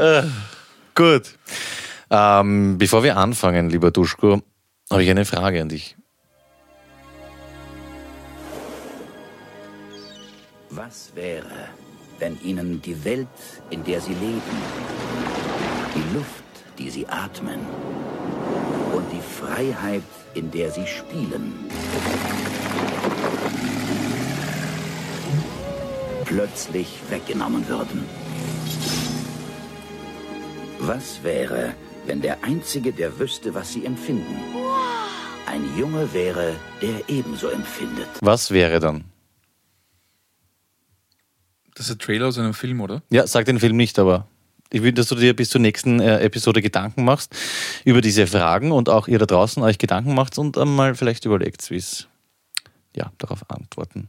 Äh, gut. Ähm, bevor wir anfangen, lieber Duschko, habe ich eine Frage an dich. Was wäre, wenn Ihnen die Welt, in der Sie leben, die Luft, die Sie atmen und die Freiheit, in der Sie spielen, plötzlich weggenommen würden? Was wäre, wenn der Einzige, der wüsste, was Sie empfinden, ein Junge wäre, der ebenso empfindet? Was wäre dann? Das ist ein Trailer aus einem Film, oder? Ja, sag den Film nicht, aber ich will, dass du dir bis zur nächsten äh, Episode Gedanken machst über diese Fragen und auch ihr da draußen euch Gedanken macht und einmal vielleicht überlegt, wie es ja, darauf antworten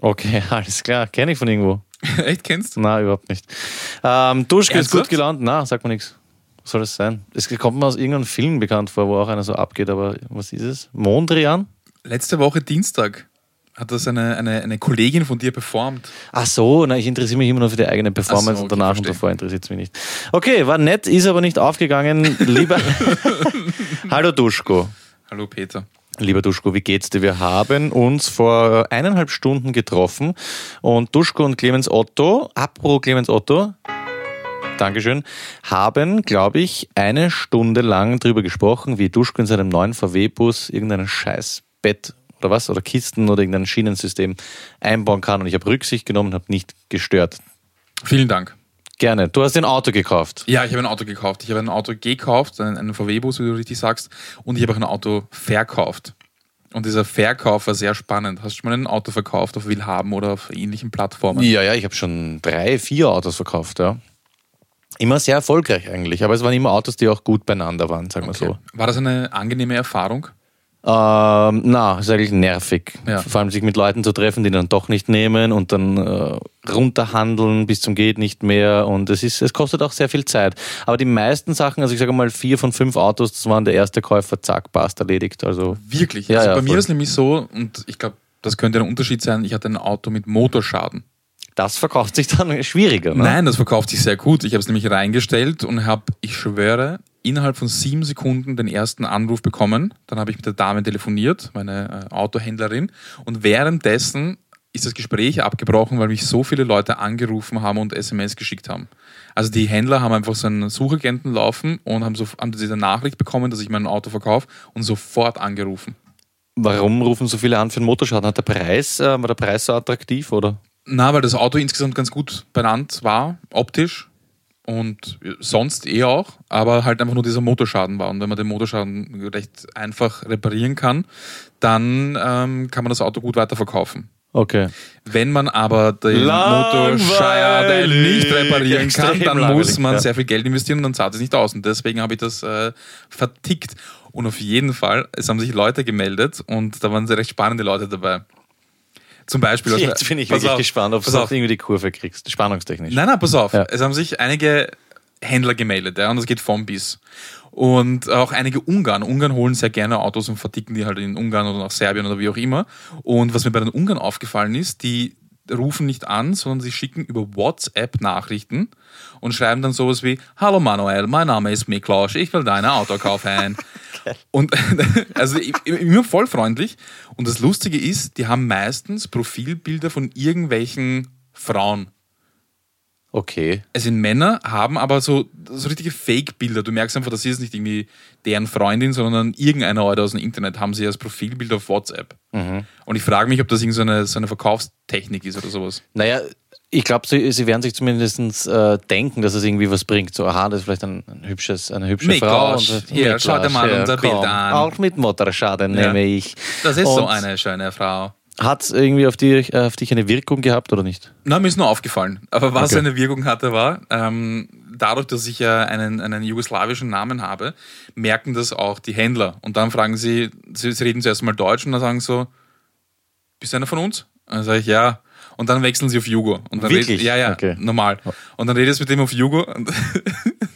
Okay, alles klar. Kenne ich von irgendwo. Echt kennst du? Na, überhaupt nicht. Ähm, Duschke ist gut gelaunt. Na, sagt mir nichts. Was soll das sein? Es kommt mir aus irgendeinem Film bekannt vor, wo auch einer so abgeht, aber was ist es? Mondrian? Letzte Woche Dienstag hat das eine, eine, eine Kollegin von dir performt. Ach so, na, ich interessiere mich immer nur für die eigene Performance so, und okay, danach und verstehe. davor interessiert es mich nicht. Okay, war nett, ist aber nicht aufgegangen. Lieber. Hallo Duschko. Hallo Peter. Lieber Duschko, wie geht's dir? Wir haben uns vor eineinhalb Stunden getroffen und Duschko und Clemens Otto, apro Clemens Otto, Dankeschön, haben, glaube ich, eine Stunde lang drüber gesprochen, wie Duschko in seinem neuen VW-Bus irgendein scheiß Bett oder was, oder Kisten oder irgendein Schienensystem einbauen kann und ich habe Rücksicht genommen und habe nicht gestört. Vielen Dank. Gerne. Du hast ein Auto gekauft. Ja, ich habe ein Auto gekauft. Ich habe ein Auto gekauft, einen, VW-Bus, wie du richtig sagst, und ich habe auch ein Auto verkauft. Und dieser Verkauf war sehr spannend. Hast du schon mal ein Auto verkauft auf Willhaben oder auf ähnlichen Plattformen? Ja, ja, ich habe schon drei, vier Autos verkauft, ja. Immer sehr erfolgreich eigentlich, aber es waren immer Autos, die auch gut beieinander waren, sagen wir Okay. War das eine angenehme Erfahrung? Ähm, na, ist eigentlich nervig. Ja. Vor allem sich mit Leuten zu treffen, die dann doch nicht nehmen und dann äh, runterhandeln bis zum geht nicht mehr und es ist, es kostet auch sehr viel Zeit. Aber die meisten Sachen, also ich sage mal vier von fünf Autos, das waren der erste Käufer, zack, passt, erledigt. Also Wirklich? Ja, also ja, bei mir voll. ist nämlich so, und ich glaube, das könnte ein Unterschied sein, ich hatte ein Auto mit Motorschaden. das verkauft sich dann schwieriger. Ne? Nein, das verkauft sich sehr gut. Ich habe es nämlich reingestellt und habe, ich schwöre, innerhalb von sieben Sekunden den ersten Anruf bekommen. Dann habe ich mit der Dame telefoniert, meine äh, Autohändlerin. Und währenddessen ist das Gespräch abgebrochen, weil mich so viele Leute angerufen haben und SMS geschickt haben. Also die Händler haben einfach so einen Suchagenten laufen und haben, so, haben diese Nachricht bekommen, dass ich mein Auto verkaufe und sofort angerufen. Warum rufen so viele an für den Motorschaden? Hat der Preis, äh, war der Preis so attraktiv oder? Na, weil das Auto insgesamt ganz gut benannt war, optisch und sonst eh auch, aber halt einfach nur dieser Motorschaden war. Und wenn man den Motorschaden recht einfach reparieren kann, dann ähm, kann man das Auto gut weiterverkaufen. Okay. Wenn man aber den. Motorschaden nicht reparieren kann, dann muss man ja. sehr viel Geld investieren und dann zahlt es nicht aus. Und deswegen habe ich das äh, vertickt. Und auf jeden Fall, es haben sich Leute gemeldet und da waren sehr recht spannende Leute dabei. Zum Beispiel. also- Jetzt bin ich wirklich auf, gespannt, ob du auf. auch irgendwie die Kurve kriegst, spannungstechnisch. Nein, nein, pass auf. Ja. Es haben sich einige Händler gemeldet, ja, und das geht vom bis. Und auch einige Ungarn. Ungarn holen sehr gerne Autos und verticken die halt in Ungarn oder nach Serbien oder wie auch immer. Und was mir bei den Ungarn aufgefallen ist, die rufen nicht an, sondern sie schicken über WhatsApp Nachrichten und schreiben dann sowas wie Hallo Manuel, mein Name ist Miklaus, ich will deine Auto kaufen. und also immer voll freundlich. Und das Lustige ist, die haben meistens Profilbilder von irgendwelchen Frauen. Okay. Es sind Männer, haben aber so, so richtige Fake-Bilder. Du merkst einfach, das ist nicht irgendwie deren Freundin, sondern irgendeiner Leute aus dem Internet haben sie als Profilbild auf WhatsApp. Und ich frage mich, ob das irgendeine so eine, so eine Verkaufstechnik ist oder sowas. Naja, ich glaube, sie, sie werden sich zumindest äh, denken, dass es irgendwie was bringt. So, aha, das ist vielleicht ein, ein hübsches, eine hübsche Miklaus, Frau. Und, hier, schau dir mal unser Bild an. Auch mit Motorschaden Ja. nehme ich. Das ist so Und eine schöne Frau. Hat es irgendwie auf, die, äh, auf dich eine Wirkung gehabt oder nicht? Na, mir ist nur aufgefallen. Aber was Okay. eine Wirkung hatte, war, ähm, dadurch, dass ich ja einen, einen jugoslawischen Namen habe, merken das auch die Händler. Und dann fragen sie, sie, sie reden zuerst mal Deutsch und dann sagen so, bist du einer von uns? Und dann sage ich, ja. Und dann wechseln sie auf Jugo. Und dann Wirklich? Red, ja, ja, Okay. normal. Und dann redest du mit dem auf Jugo. Und,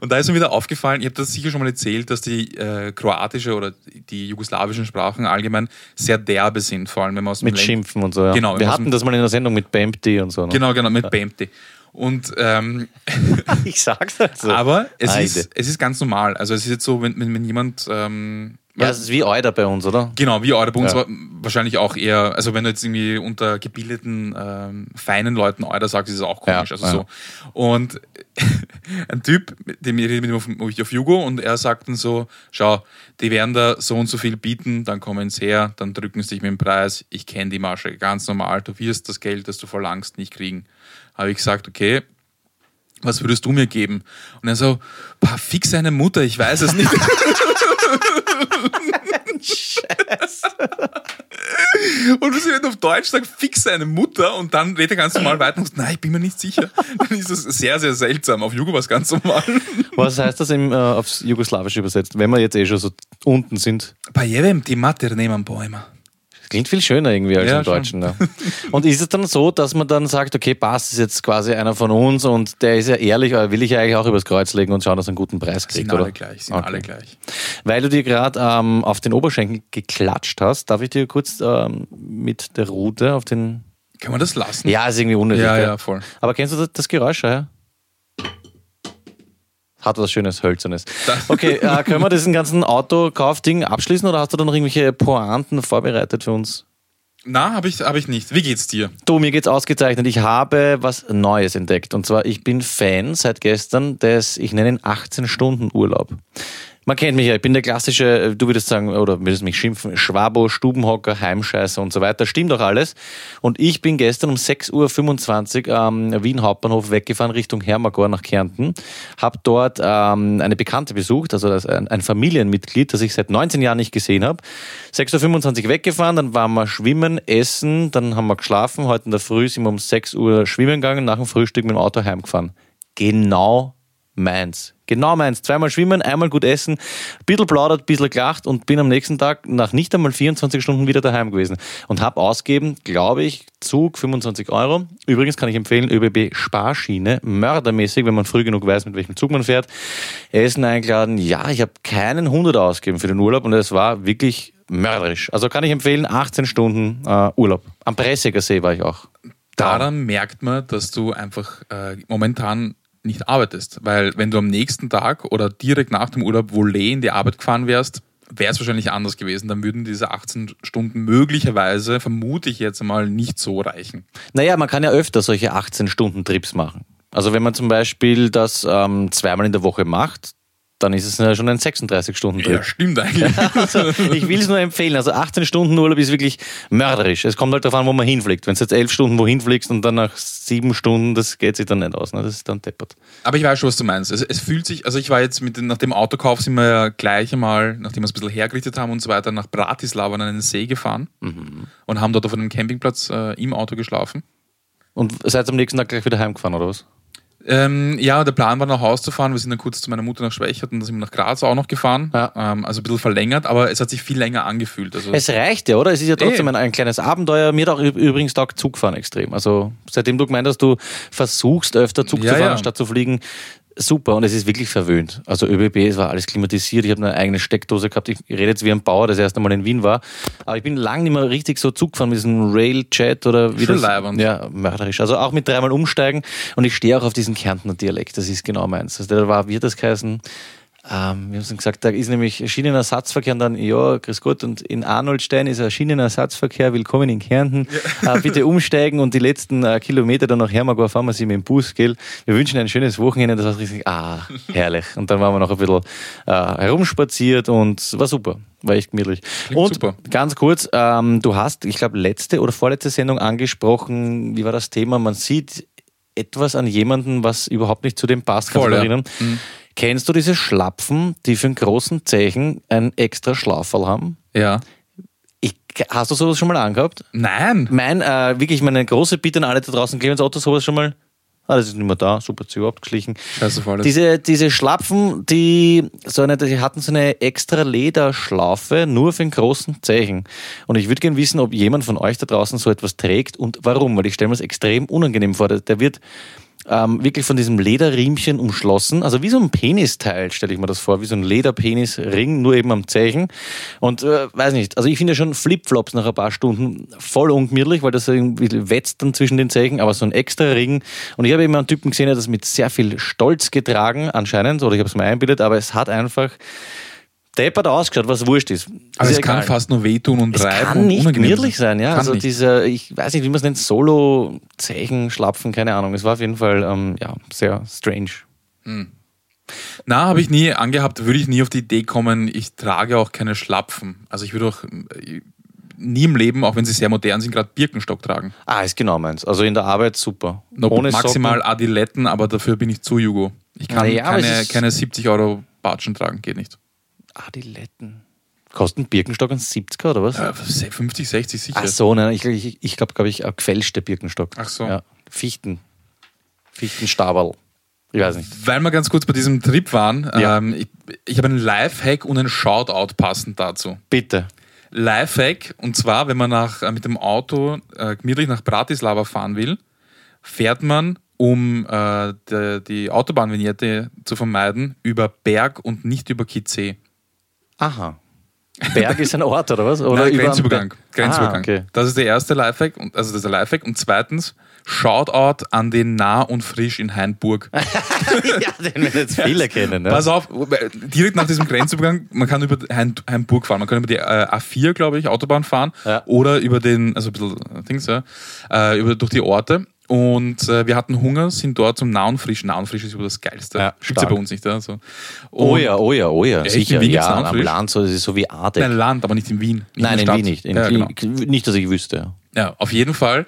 und da ist mir wieder aufgefallen, ich habe das sicher schon mal erzählt, dass die äh, kroatische oder die jugoslawischen Sprachen allgemein sehr derbe sind, vor allem wenn man aus dem Mit Länd- Schimpfen und so. Ja. Genau, Wir hatten das mal in der Sendung mit BMT und so. Ne? Genau, genau, mit Bempty. Und ähm, Ich sag's halt so. aber es ist, es ist ganz normal. Also es ist jetzt so, wenn, wenn, wenn jemand ähm, ja, es ist wie Euder bei uns, oder? Genau, wie eure bei uns Ja. war wahrscheinlich auch eher, also wenn du jetzt irgendwie unter gebildeten, ähm, feinen Leuten Euder sagst, ist es auch komisch. Ja, also ja. so. Und ein Typ, mit dem ich rede mit ihm auf, auf Jugo und er sagt dann so, schau, die werden da so und so viel bieten, dann kommen sie her, dann drücken sie dich mit dem Preis, ich kenne die Masche, ganz normal, du wirst das Geld, das du verlangst, nicht kriegen. Habe ich gesagt, okay, was würdest du mir geben? Und er so, "Pah, fix seine Mutter, ich weiß es nicht. Und du sie nicht auf Deutsch sagt, fix seine Mutter und dann redet er ganz normal weiter und sagt, nein, ich bin mir nicht sicher. Dann ist das sehr, sehr seltsam. Auf Jugo war es ganz normal. Was heißt das im, äh, aufs Jugoslawische übersetzt, wenn wir jetzt eh schon so unten sind? Bei jedem die Mater nehmen Klingt viel schöner irgendwie als Ja, im. Deutschen. Ja. Und ist es dann so, dass man dann sagt, okay, passt, ist jetzt quasi einer von uns und der ist ja ehrlich, aber will ich ja eigentlich auch übers Kreuz legen und schauen, dass er einen guten Preis kriegt, Sind oder? alle gleich, sind Okay. alle gleich. Weil du dir gerade ähm, auf den Oberschenkel geklatscht hast, darf ich dir kurz ähm, mit der Rute auf den. Kann man das lassen? Ja, ist irgendwie unnötig. ja, ja, voll. Aber kennst du das, das Geräusch, ja? Hat was Schönes, Hölzernes. Okay, äh, können wir diesen ganzen Autokaufding abschließen oder hast du da noch irgendwelche Pointen vorbereitet für uns? Na, habe ich, hab ich nicht. Wie geht's dir? Du, mir geht's ausgezeichnet. Ich habe was Neues entdeckt. Und zwar, ich bin Fan seit gestern des, ich nenne ihn 18-Stunden-Urlaub. Man kennt mich ja, ich bin der klassische, äh, du würdest sagen, oder würdest mich schimpfen, Schwabo, Stubenhocker, Heimscheißer und so weiter. Stimmt doch alles. Und ich bin gestern um 6.25 Uhr am Wien Hauptbahnhof weggefahren Richtung Hermagor nach Kärnten. Hab dort ähm, eine Bekannte besucht, also ein Familienmitglied, das ich seit 19 Jahren nicht gesehen habe. 6.25 Uhr weggefahren, dann waren wir schwimmen, essen, dann haben wir geschlafen. Heute in der Früh sind wir um 6 Uhr schwimmen gegangen, nach dem Frühstück mit dem Auto heimgefahren. Genau meins. Genau meins. Zweimal schwimmen, einmal gut essen, ein bisschen plaudert, ein bisschen gelacht und bin am nächsten Tag nach nicht einmal 24 Stunden wieder daheim gewesen. Und habe ausgeben, glaube ich, Zug 25 Euro. Übrigens kann ich empfehlen, ÖBB Sparschiene, mördermäßig, wenn man früh genug weiß, mit welchem Zug man fährt. Essen eingeladen. Ja, ich habe keinen 100 ausgegeben für den Urlaub und es war wirklich mörderisch. Also kann ich empfehlen, 18 Stunden äh, Urlaub. Am Pressiger See war ich auch. Daran merkt man, dass du einfach äh, momentan nicht arbeitest. Weil wenn du am nächsten Tag oder direkt nach dem Urlaub wohl in die Arbeit gefahren wärst, wäre es wahrscheinlich anders gewesen. Dann würden diese 18 Stunden möglicherweise, vermute ich jetzt mal, nicht so reichen. Naja, man kann ja öfter solche 18-Stunden-Trips machen. Also wenn man zum Beispiel das ähm, zweimal in der Woche macht, dann ist es ja schon ein 36-Stunden-Trip. Ja, stimmt eigentlich. Also, ich will es nur empfehlen. Also 18 Stunden Urlaub ist wirklich mörderisch. Es kommt halt darauf an, wo man hinfliegt. Wenn du jetzt 11 Stunden wohin fliegst und dann nach 7 Stunden, das geht sich dann nicht aus. Ne? Das ist dann deppert. Aber ich weiß schon, was du meinst. Es, es fühlt sich, also ich war jetzt mit, nach dem Autokauf sind wir ja gleich einmal, nachdem wir es ein bisschen hergerichtet haben und so weiter, nach Bratislava an einen See gefahren und haben dort auf einem Campingplatz äh, im Auto geschlafen. Und seid am nächsten Tag gleich wieder heimgefahren, oder was? Ähm, ja, der Plan war nach Haus zu fahren. Wir sind dann kurz zu meiner Mutter nach Schwächert und dann sind wir nach Graz auch noch gefahren. Ja. Ähm, also ein bisschen verlängert, aber es hat sich viel länger angefühlt. Also, Es reicht ja, oder? Es ist ja trotzdem ein, ein kleines Abenteuer. Mir hat auch übrigens taugt Zugfahren extrem. Also seitdem du gemeint hast, du versuchst öfter Zug Ja, zu fahren, ja. statt zu fliegen, super. Und es ist wirklich verwöhnt. Also ÖBB, es war alles klimatisiert. Ich habe eine eigene Steckdose gehabt. Ich rede jetzt wie ein Bauer, das erste Mal in Wien war. Aber ich bin lange nicht mehr richtig so Zug gefahren mit diesem Railjet oder wie Schon das. leibernd. Ja, mörderisch. Also auch mit dreimal umsteigen. Und ich stehe auch auf diesen Kärntner Dialekt. Das ist genau meins. Also da war, wie das geheißen? Ähm, wir haben gesagt, da ist nämlich Schienenersatzverkehr und dann, ja, grüß Gott, und in Arnoldstein ist ein Schienenersatzverkehr, willkommen in Kärnten. Äh, bitte umsteigen und die letzten äh, Kilometer dann nach Hermagor fahren wir sie mit dem Bus, gell? Wir wünschen ein schönes Wochenende, das war richtig, ah, herrlich. Und dann waren wir noch ein bisschen äh, herumspaziert und war super, war echt gemütlich. Klingt und super. ganz kurz, ähm, du hast, ich glaube, letzte oder vorletzte Sendung angesprochen, wie war das Thema? Man sieht etwas an jemanden, was überhaupt nicht zu dem passt. Kannst Voll, du ja. erinnern? Kennst du diese Schlapfen, die für einen großen Zeichen ein extra Schlauferl haben? ja. Ich, hast du sowas schon mal angehabt? Nein. Mein, äh, wirklich meine große Bitte an alle da draußen, Clemens Otto, sowas schon mal Ah, das ist nicht mehr da. Super, zu abgeschlichen. Scheiße. Diese, diese Schlapfen, die, so eine, die hatten so eine extra Lederschlaufe nur für den großen Zeichen. Und ich würde gerne wissen, ob jemand von euch da draußen so etwas trägt und warum, weil ich stelle mir das extrem unangenehm vor. Der wird ähm, wirklich von diesem Lederriemchen umschlossen. Also wie so ein Penisteil, stelle ich mir das vor, wie so ein Lederpenisring, nur eben am Zeichen. Und äh, weiß nicht, also ich finde schon Flipflops nach ein paar Stunden voll ungemütlich, weil das irgendwie wetzt dann zwischen den Zeichen, aber so ein extra Ring. Und ich habe immer einen Typen gesehen, der das mit sehr viel Stolz getragen, anscheinend, oder ich habe es mir einbildet, aber es hat einfach deppert ausgeschaut, was wurscht ist. also ist es kann egal. fast nur wehtun und Es reiben kann und nicht gemütlich sein, ja. Kann also nicht. dieser, ich weiß nicht, wie man es nennt, Solo-Zeichen, Schlapfen, keine Ahnung. Es war auf jeden Fall ähm, ja, sehr strange. Na, habe ich nie angehabt, würde ich nie auf die Idee kommen, ich trage auch keine Schlapfen. Also ich würde auch äh, nie im Leben, auch wenn sie sehr modern sind, gerade Birkenstock tragen. Ah, ist genau meins. Also in der Arbeit super. No, maximal Adiletten, aber dafür bin ich zu Jugo. Ich kann Na ja, aber keine, es keine 70 Euro Batschen tragen, geht nicht. Adiletten. Kosten Birkenstock ein 70er oder was? Äh, 50, 60 sicher. Ach so, nein, ich, ich, ich glaube, glaube ich, ein gefälschte Birkenstock. Ach so. Ja, Fichten. Fichtenstabal. Ich weiß nicht. Weil wir ganz kurz bei diesem Trip waren, Ja. ähm, ich, ich habe einen Lifehack und einen Shoutout passend dazu. Bitte. Lifehack, und zwar, wenn man nach, äh, mit dem Auto äh, gemütlich nach Bratislava fahren will, fährt man, um äh, de, die Autobahnvignette zu vermeiden, über Berg und nicht über Kitzee. Aha. Berg ist ein Ort, oder was? Oder Nein, über- Grenzübergang. Grenzübergang. Ah, okay. Das ist der erste Lifehack, und- also das ist der Lifehack. Und zweitens, Shoutout an den Nah und Frisch in Hainburg. ja, den werden jetzt viele kennen. Ne? Pass auf, direkt nach diesem Grenzübergang, man kann über Hain, Hainburg fahren, man kann über die äh, A4, glaube ich, Autobahn fahren Ja. oder über den, also ein bisschen Dings, ja, äh, über, durch die Orte. Und äh, wir hatten Hunger, sind dort zum Nah und Frisch. Nah und Frisch ist über das Geilste. Ja, Gibt's ja bei uns nicht. Ja, so. Oh ja, oh ja, oh ja, Echt? sicher. In Wien Ja, am? Land, so, das ist so wie Ardek. Nein, Land, aber nicht in Wien. Nicht Nein, in Stadt. Wien nicht. In, ja, genau. Nicht, dass ich wüsste. ja. auf jeden Fall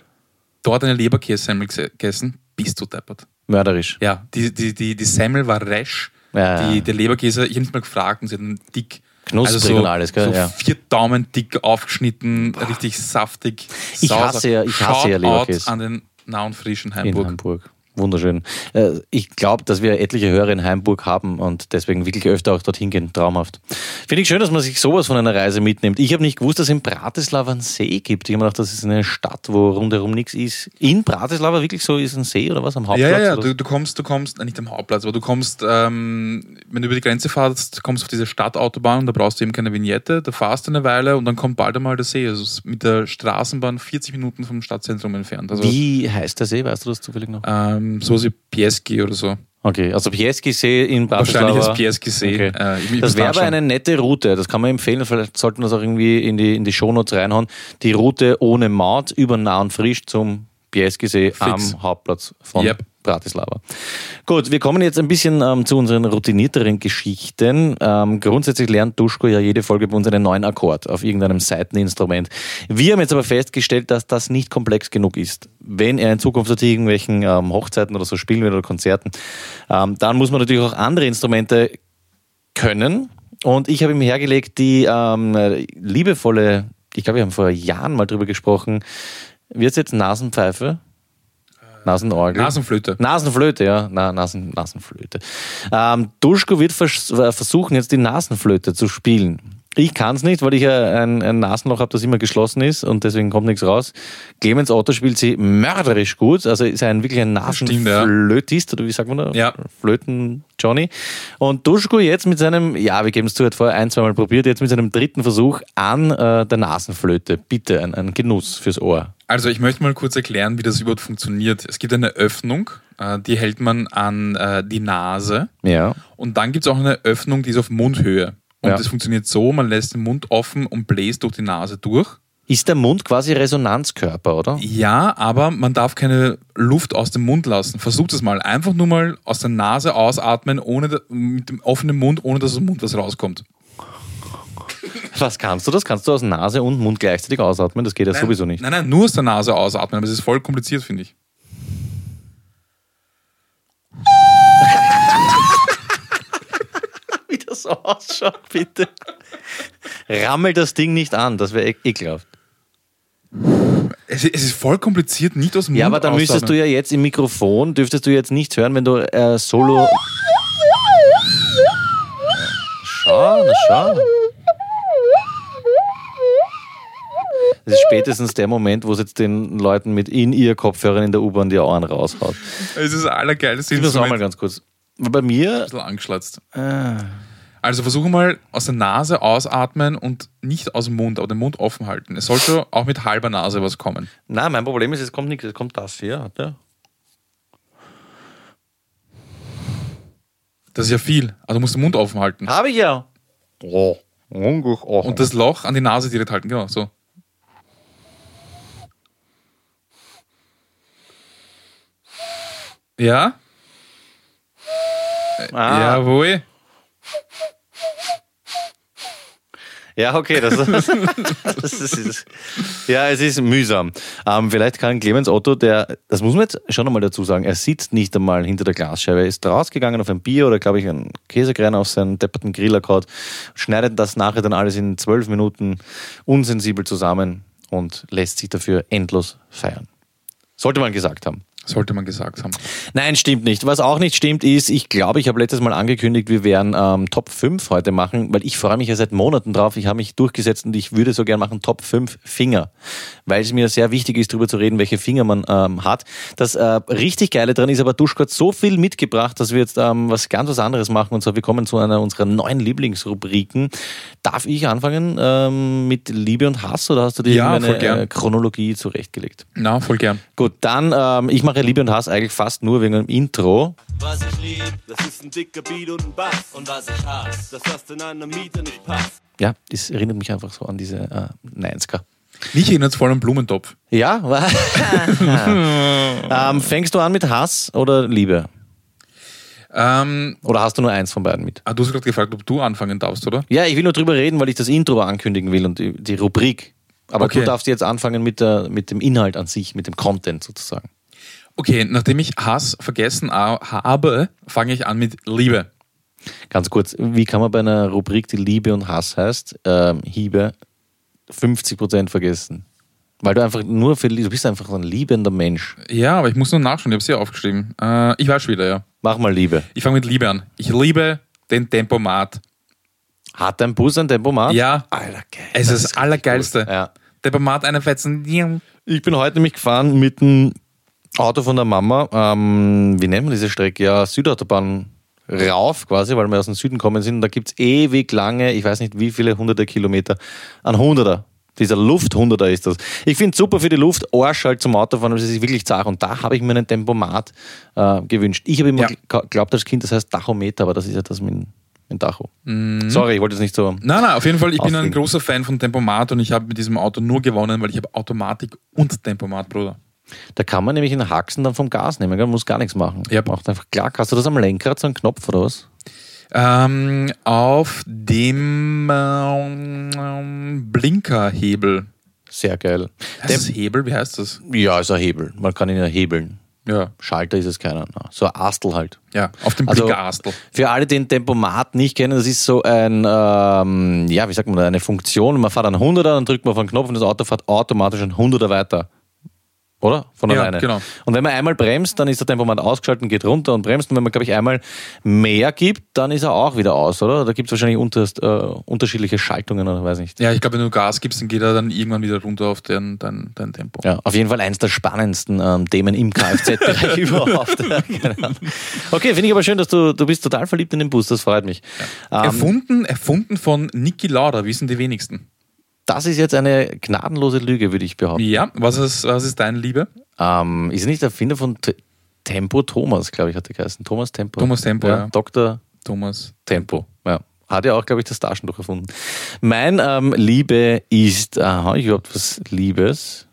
dort eine Leberkässemmel gegessen. Bist du deppert. Mörderisch. Ja, die, die, die, die Semmel war resch. Ja, die, der Leberkäse, ich habe nicht mal gefragt und sie hatten dick. Knusprig so, und alles, gell? So Ja. vier Daumen dick aufgeschnitten, richtig saftig. Ich hasse ja- ich hasse ja Leberkäse. an den nah und frischen In Heimburg. Hamburg. Wunderschön. Äh, Ich glaube, dass wir etliche Hörer in Heimburg haben und deswegen wirklich öfter auch dorthin gehen. Traumhaft. Finde ich schön, dass man sich sowas von einer Reise mitnimmt. Ich habe nicht gewusst, dass es in Bratislava einen See gibt. Ich habe mir gedacht, das ist eine Stadt, wo rundherum nichts ist. In Bratislava wirklich so ist ein See oder was am Hauptplatz? Ja, ja, ja, du, du kommst, du kommst, äh, nicht am Hauptplatz, aber du kommst, ähm, wenn du über die Grenze fahrst, kommst du auf diese Stadtautobahn und da brauchst du eben keine Vignette, da fahrst du eine Weile und dann kommt bald einmal der See. Also mit der Straßenbahn 40 Minuten vom Stadtzentrum entfernt. Also Wie heißt der See? Weißt du das zufällig noch? ähm, so wie Pieski oder so. Okay, also Pieski See in Bratislava. Wahrscheinlich ist Pieski See. Okay. Äh, ich- ich das wäre aber eine nette Route. Das kann man empfehlen. Vielleicht sollten wir das auch irgendwie in die, in die Shownotes reinhauen. Die Route ohne Maut über Nah und Frisch zum Pieski-See Fix. am Hauptplatz von Yep. Bratislava. Gut, wir kommen jetzt ein bisschen ähm, zu unseren routinierteren Geschichten. Ähm, grundsätzlich lernt Duschko ja jede Folge bei uns einen neuen Akkord auf irgendeinem Seiteninstrument. Wir haben jetzt aber festgestellt, dass das nicht komplex genug ist. Wenn er in Zukunft auf irgendwelchen ähm, Hochzeiten oder so spielen will oder Konzerten, ähm, dann muss man natürlich auch andere Instrumente können. Und ich habe ihm hergelegt die ähm, liebevolle, ich glaube, wir haben vor Jahren mal drüber gesprochen, wird es jetzt Nasenpfeife? Nasenorgel? Nasenflöte. Nasenflöte, ja. Na, Nasen, Nasenflöte. Ähm, Duschko wird vers äh, versuchen, jetzt die Nasenflöte zu spielen. Ich kann es nicht, weil ich ja ein, ein Nasenloch habe, das immer geschlossen ist und deswegen kommt nichts raus. Clemens Otto spielt sie mörderisch gut, also ist ein wirklich ein. Nasenflötist, oder wie sagt man da? Ja. Flöten Johnny. Und Duschko jetzt mit seinem, ja, wir geben es zu, er hat vorher ein, zweimal probiert, jetzt mit seinem dritten Versuch an äh, der Nasenflöte. Bitte, ein, ein Genuss fürs Ohr. Also ich möchte mal kurz erklären, wie das überhaupt funktioniert. Es gibt eine Öffnung, äh, die hält man an äh, die Nase. Ja. Und dann gibt es auch eine Öffnung, die ist auf Mundhöhe. Und Ja. das funktioniert so, man lässt den Mund offen und bläst durch die Nase durch. Ist der Mund quasi Resonanzkörper, oder? Ja, aber man darf keine Luft aus dem Mund lassen. Versucht es mal. Einfach nur mal aus der Nase ausatmen, ohne mit dem offenen Mund, ohne dass aus dem Mund was rauskommt. Was kannst du das? Kannst du aus Nase und Mund gleichzeitig ausatmen? Das geht ja sowieso nicht. Nein, nein, nur aus der Nase ausatmen, aber es ist voll kompliziert, finde ich. Wie das so ausschaut, bitte. Rammel das Ding nicht an, das wäre ekelhaft. Es, es ist voll kompliziert, nicht aus dem Ja, Mund aber dann müsstest du ja jetzt im Mikrofon, dürftest du jetzt nichts hören, wenn du äh, solo. Schau, na schau. Das ist spätestens der Moment, wo es jetzt den Leuten mit in ihr Kopfhörern in der U-Bahn die Ohren raushaut. Es ist das allergeilste Ich muss auch mal ganz kurz. Bei mir, Ein bisschen angeschlatzt. Also versuche mal aus der Nase ausatmen und nicht aus dem Mund, aber den Mund offen halten. Es sollte auch mit halber Nase was kommen. na, mein Problem ist, es kommt nichts, es kommt das hier. Ja. Das ist ja viel. Also du musst den Mund offen halten. Habe ich ja. Oh. Und das Loch an die Nase direkt halten, genau so. Ja? Ah. Jawohl. Ja, okay, das, das ist, ja, es ist mühsam. Ähm, vielleicht kann Clemens Otto, der, das muss man jetzt schon einmal dazu sagen, er sitzt nicht einmal hinter der Glasscheibe. Er ist rausgegangen auf ein Bier oder, glaube ich, einen Käsekreiner auf seinen depperten Griller gehaut, schneidet das nachher dann alles in zwölf Minuten unsensibel zusammen und lässt sich dafür endlos feiern. Sollte man gesagt haben. Sollte man gesagt haben. Nein, stimmt nicht. Was auch nicht stimmt ist, ich glaube, ich habe letztes Mal angekündigt, wir werden ähm, Top 5 heute machen, weil ich freue mich ja seit Monaten drauf. Ich habe mich durchgesetzt und ich würde so gern machen Top 5 Finger, weil es mir sehr wichtig ist, darüber zu reden, welche Finger man ähm, hat. Das äh, richtig Geile dran ist aber, Duschko hat so viel mitgebracht, dass wir jetzt ähm, was ganz was anderes machen und zwar wir kommen zu einer unserer neuen Lieblingsrubriken. Darf ich anfangen ähm, mit Liebe und Hass oder hast du dir Ja, gern. äh, Chronologie zurechtgelegt? Na, voll gern. Gut, dann, ähm, ich mache Liebe und Hass eigentlich fast nur wegen dem Intro. Was ich lieb, das ist ein dicker Beat und ein Bass. Und was ich hasse, dass das in einer Miete nicht passt. Ja, das erinnert mich einfach so an diese äh, 90er. Mich erinnert es voll an Blumentopf. Ja, ähm, fängst du an mit Hass oder Liebe? Ähm, Oder hast du nur eins von beiden mit? ah, du hast gerade gefragt, ob du anfangen darfst, oder? Ja, ich will nur drüber reden, weil ich das Intro ankündigen will und die, die Rubrik. Aber Okay. du darfst jetzt anfangen mit, der, mit dem Inhalt an sich, mit dem Content sozusagen. Okay, nachdem ich Hass vergessen habe, fange ich an mit Liebe. Ganz kurz, wie kann man bei einer Rubrik, die Liebe und Hass heißt, ähm, Hiebe, 50% vergessen? Weil du einfach nur für, du bist einfach so ein liebender Mensch. Ja, aber ich muss nur nachschauen, ich habe es hier aufgeschrieben. Äh, ich weiß schon wieder, ja. Mach mal Liebe. Ich fange mit Liebe an. Ich liebe den Tempomat. Hat dein Bus ein Tempomat? Ja, Alter, geil. es ist das richtig Allergeilste. cool. Ja. Tempomat einfetzen. Ich bin heute nämlich gefahren mit dem Auto von der Mama. Ähm, wie nennt man diese Strecke? Ja, Südautobahn rauf quasi, weil wir aus dem Süden kommen sind. Und da gibt es ewig lange, ich weiß nicht wie viele hunderte Kilometer, ein Hunderter. Dieser Lufthunderter ist das. Ich finde super für die Luft, Arsch halt zum Autofahren, aber es ist wirklich zart. Und da habe ich mir einen Tempomat äh, gewünscht. Ich habe immer Ja. geglaubt als Kind, das heißt Tachometer, aber das ist ja das mit, mit Tacho. Sorry, ich wollte es nicht so. Nein, nein, auf jeden Fall, ich bin ein großer Fan von Tempomat und ich habe mit diesem Auto nur gewonnen, weil ich habe Automatik und Tempomat, Bruder. Da kann man nämlich in Haxen dann vom Gas nehmen, gell? muss gar nichts machen. Ja. Macht einfach klar. Hast du das am Lenkrad, so einen Knopf oder was? Ähm, auf dem ähm, Blinkerhebel. Sehr geil. Heißt das Hebel? Wie heißt das? Ja, ist ein Hebel. Man kann ihn ja hebeln. Ja, Schalter ist es keiner. So ein Astel halt. ja, auf dem Also- Blinkerastel. Für alle, die den Tempomat nicht kennen, das ist so ein, ähm, ja, wie sagt man, eine Funktion. Man fährt einen 100er, dann drückt man auf einen Knopf und das Auto fährt automatisch einen 100er weiter. Oder? Von Ja, alleine. genau. Und wenn man einmal bremst, dann ist der Tempomat ausgeschaltet und geht runter und bremst. Und wenn man, glaube ich, einmal mehr gibt, dann ist er auch wieder aus, oder? Da gibt es wahrscheinlich unter, äh, unterschiedliche Schaltungen oder weiß nicht. Ja, ich glaube, wenn du Gas gibst, dann geht er dann irgendwann wieder runter auf dein, dein, dein Tempo. Ja, auf jeden Fall eins der spannendsten ähm, Themen im Kfz-Bereich überhaupt. Ja, Ahnung. okay, finde ich aber schön, dass du, du bist total verliebt in den Bus, das freut mich. Ähm, Erfunden, erfunden von Niki Lauda, wissen die wenigsten. Das ist jetzt eine gnadenlose Lüge, würde ich behaupten. Ja, was ist, was ist deine Liebe? Ähm, ist nicht der Erfinder von T Tempo Thomas, glaube ich, hat er geheißen. Thomas Tempo. Thomas Tempo, ja. Dr. Thomas. Tempo, ja. Hat ja auch, glaube ich, das Taschentuch erfunden. Mein ähm, Liebe ist, aha, ich überhaupt was Liebes.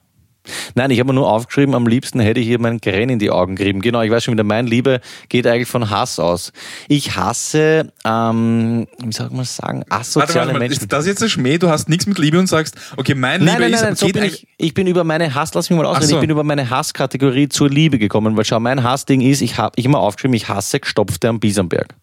Nein, ich habe mir nur aufgeschrieben, am liebsten hätte ich hier meinen Krähen in die Augen gerieben. Genau, ich weiß schon wieder, mein Liebe geht eigentlich von Hass aus. Ich hasse, ähm, wie soll man sagen, asoziale Warte, warte mal, Menschen. ist das jetzt ein Schmäh? Du hast nichts mit Liebe und sagst, okay, mein Nein, Liebe nein, ist, nein, so bin ich, ich bin über meine Hass, lass mich mal ausreden, so. ich bin über meine Hasskategorie zur Liebe gekommen, weil schau, mein Hassding ist, ich habe ich immer aufgeschrieben, ich hasse gestopfte am Biesenberg.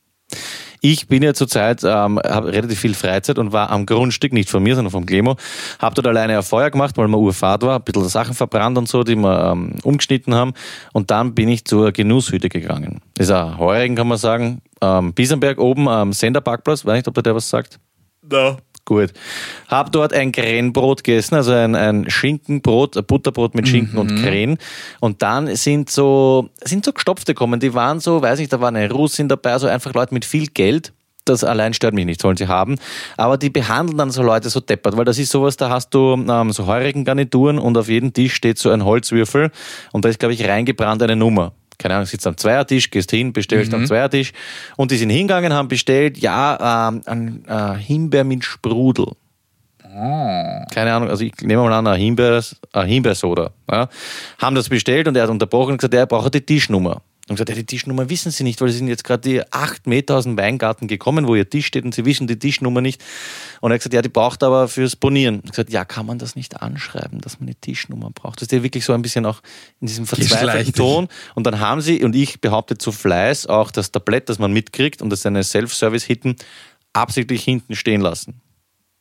Ich bin ja zurzeit, ähm, habe relativ viel Freizeit und war am Grundstück, nicht von mir, sondern vom Clemo. Habe dort alleine ein Feuer gemacht, weil man Urfahrt war, ein bisschen Sachen verbrannt und so, die wir ähm, umgeschnitten haben. Und dann bin ich zur Genusshütte gegangen. Ist ein Heurigen, kann man sagen. Ähm, Biesenberg oben am Senderparkplatz, weiß nicht, ob der was sagt. No. Gut. Hab dort ein Krähenbrot gegessen, also ein, ein Schinkenbrot, ein Butterbrot mit Schinken und Krähen. Und dann sind so, sind so Gestopfte gekommen. Die waren so, weiß nicht, da war eine Russin dabei, also einfach Leute mit viel Geld. Das allein stört mich nicht, sollen sie haben. Aber die behandeln dann so Leute so deppert, weil das ist sowas, da hast du ähm, so heurigen Garnituren und auf jedem Tisch steht so ein Holzwürfel und da ist, glaube ich, reingebrannt eine Nummer keine Ahnung, sitzt am Zweiertisch, gehst hin, bestellst am Zweiertisch und die sind hingegangen, haben bestellt, ja, ähm, ein äh, Himbeer mit Sprudel. Keine Ahnung, also ich nehme mal an, ein Himbeer, ein Himbeersoda. Ja. Haben das bestellt und er hat unterbrochen und gesagt, er braucht die Tischnummer. Und gesagt, ja, die Tischnummer wissen Sie nicht, weil Sie sind jetzt gerade die acht Meter aus dem Weingarten gekommen, wo Ihr Tisch steht und Sie wissen die Tischnummer nicht. Und er hat gesagt, ja, die braucht aber fürs Bonieren. Ich gesagt, ja, kann man das nicht anschreiben, dass man eine Tischnummer braucht? Das ist ja wirklich so ein bisschen auch in diesem verzweifelten. Ton. Und dann haben sie, und ich behaupte zu Fleiß, auch das Tablett, das man mitkriegt und das ist eine Self-Service-Hitten, absichtlich hinten stehen lassen.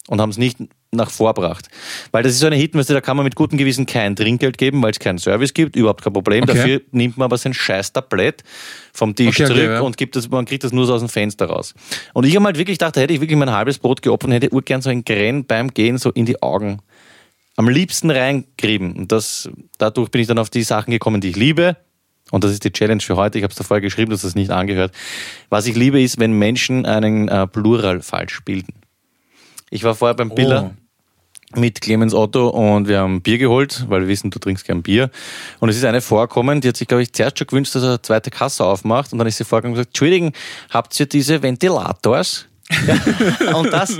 Und haben es nicht nach vorbracht. Weil das ist so eine du, da kann man mit gutem Gewissen kein Trinkgeld geben, weil es keinen Service gibt, überhaupt kein Problem. Okay. Dafür nimmt man aber sein scheiß Tablett vom Tisch Okay, okay, zurück ja. und gibt das, man kriegt das nur so aus dem Fenster raus. Und ich habe halt wirklich gedacht, da hätte ich wirklich mein halbes Brot geopfert und hätte urgern so ein Gren beim Gehen so in die Augen am liebsten reingrieben. Und das, dadurch bin ich dann auf die Sachen gekommen, die ich liebe. Und das ist die Challenge für heute. Ich habe es davor geschrieben, dass das nicht angehört. Was ich liebe, ist, wenn Menschen einen äh, Plural falsch bilden. Ich war vorher beim Biller mit Clemens Otto und wir haben Bier geholt, weil wir wissen, du trinkst gern Bier. Und es ist eine vorkommen, die hat sich, glaube ich, zuerst schon gewünscht, dass er eine zweite Kasse aufmacht. Und dann ist sie vorgegangen und gesagt, Entschuldigung, habt ihr diese Ventilators? Ja, und das,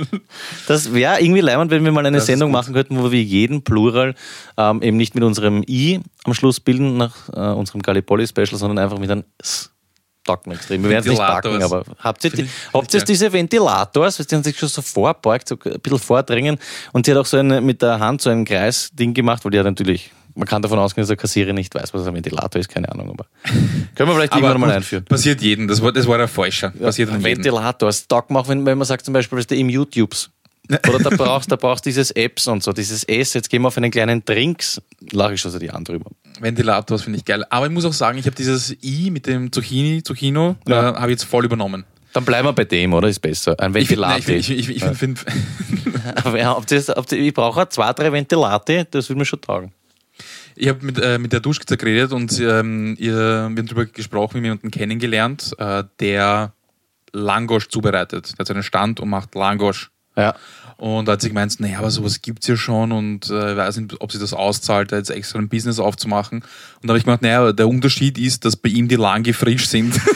das wäre irgendwie leimend, wenn wir mal eine Das Sendung machen könnten, wo wir jeden Plural ähm, eben nicht mit unserem I am Schluss bilden, nach äh, unserem Gallipoli-Special, sondern einfach mit einem S. Taugt mir extrem. Wir werden es nicht backen, aber habt ihr, ich- habt ihr diese Ventilators, die haben sich schon so vorbeugt, so ein bisschen vordringen und sie hat auch so eine, mit der Hand so ein Kreisding gemacht, weil die hat natürlich, man kann davon ausgehen, dass der Kassierer nicht weiß, was ein Ventilator ist, keine Ahnung, aber können wir vielleicht irgendwann mal einführen. Passiert jedem. Das war, das war der Falscher. Passiert an jedem. Ventilators, taugt mir auch, wenn, wenn man sagt zum Beispiel, weißt du, im YouTubes. Oder da brauchst, da brauchst dieses Apps und so, dieses S, jetzt gehen wir auf einen kleinen Drinks, lache ich schon so die Hand drüber. Ventilators finde ich geil. Aber ich muss auch sagen, ich habe dieses I mit dem Zucchini, Zucchino, Ja. äh, habe ich jetzt voll übernommen. Dann bleiben wir bei dem, oder? Ist besser. Ein Ventilator. ich, ich, ich, find, das, das, ich brauche zwei, drei Ventilate, das würde mir schon taugen. ich habe mit, äh, mit der Duschkizze geredet und ähm, ihr, wir haben darüber gesprochen, wir haben jemanden kennengelernt, äh, der Langosch zubereitet. Der hat seinen Stand und macht Langosch. Ja. Und da hat sie gemeint, naja, aber sowas gibt's ja schon und äh, weiß nicht, ob sie das auszahlt, da jetzt extra ein Business aufzumachen. Und da habe ich gemeint, naja, der Unterschied ist, dass bei ihm die Lange frisch sind.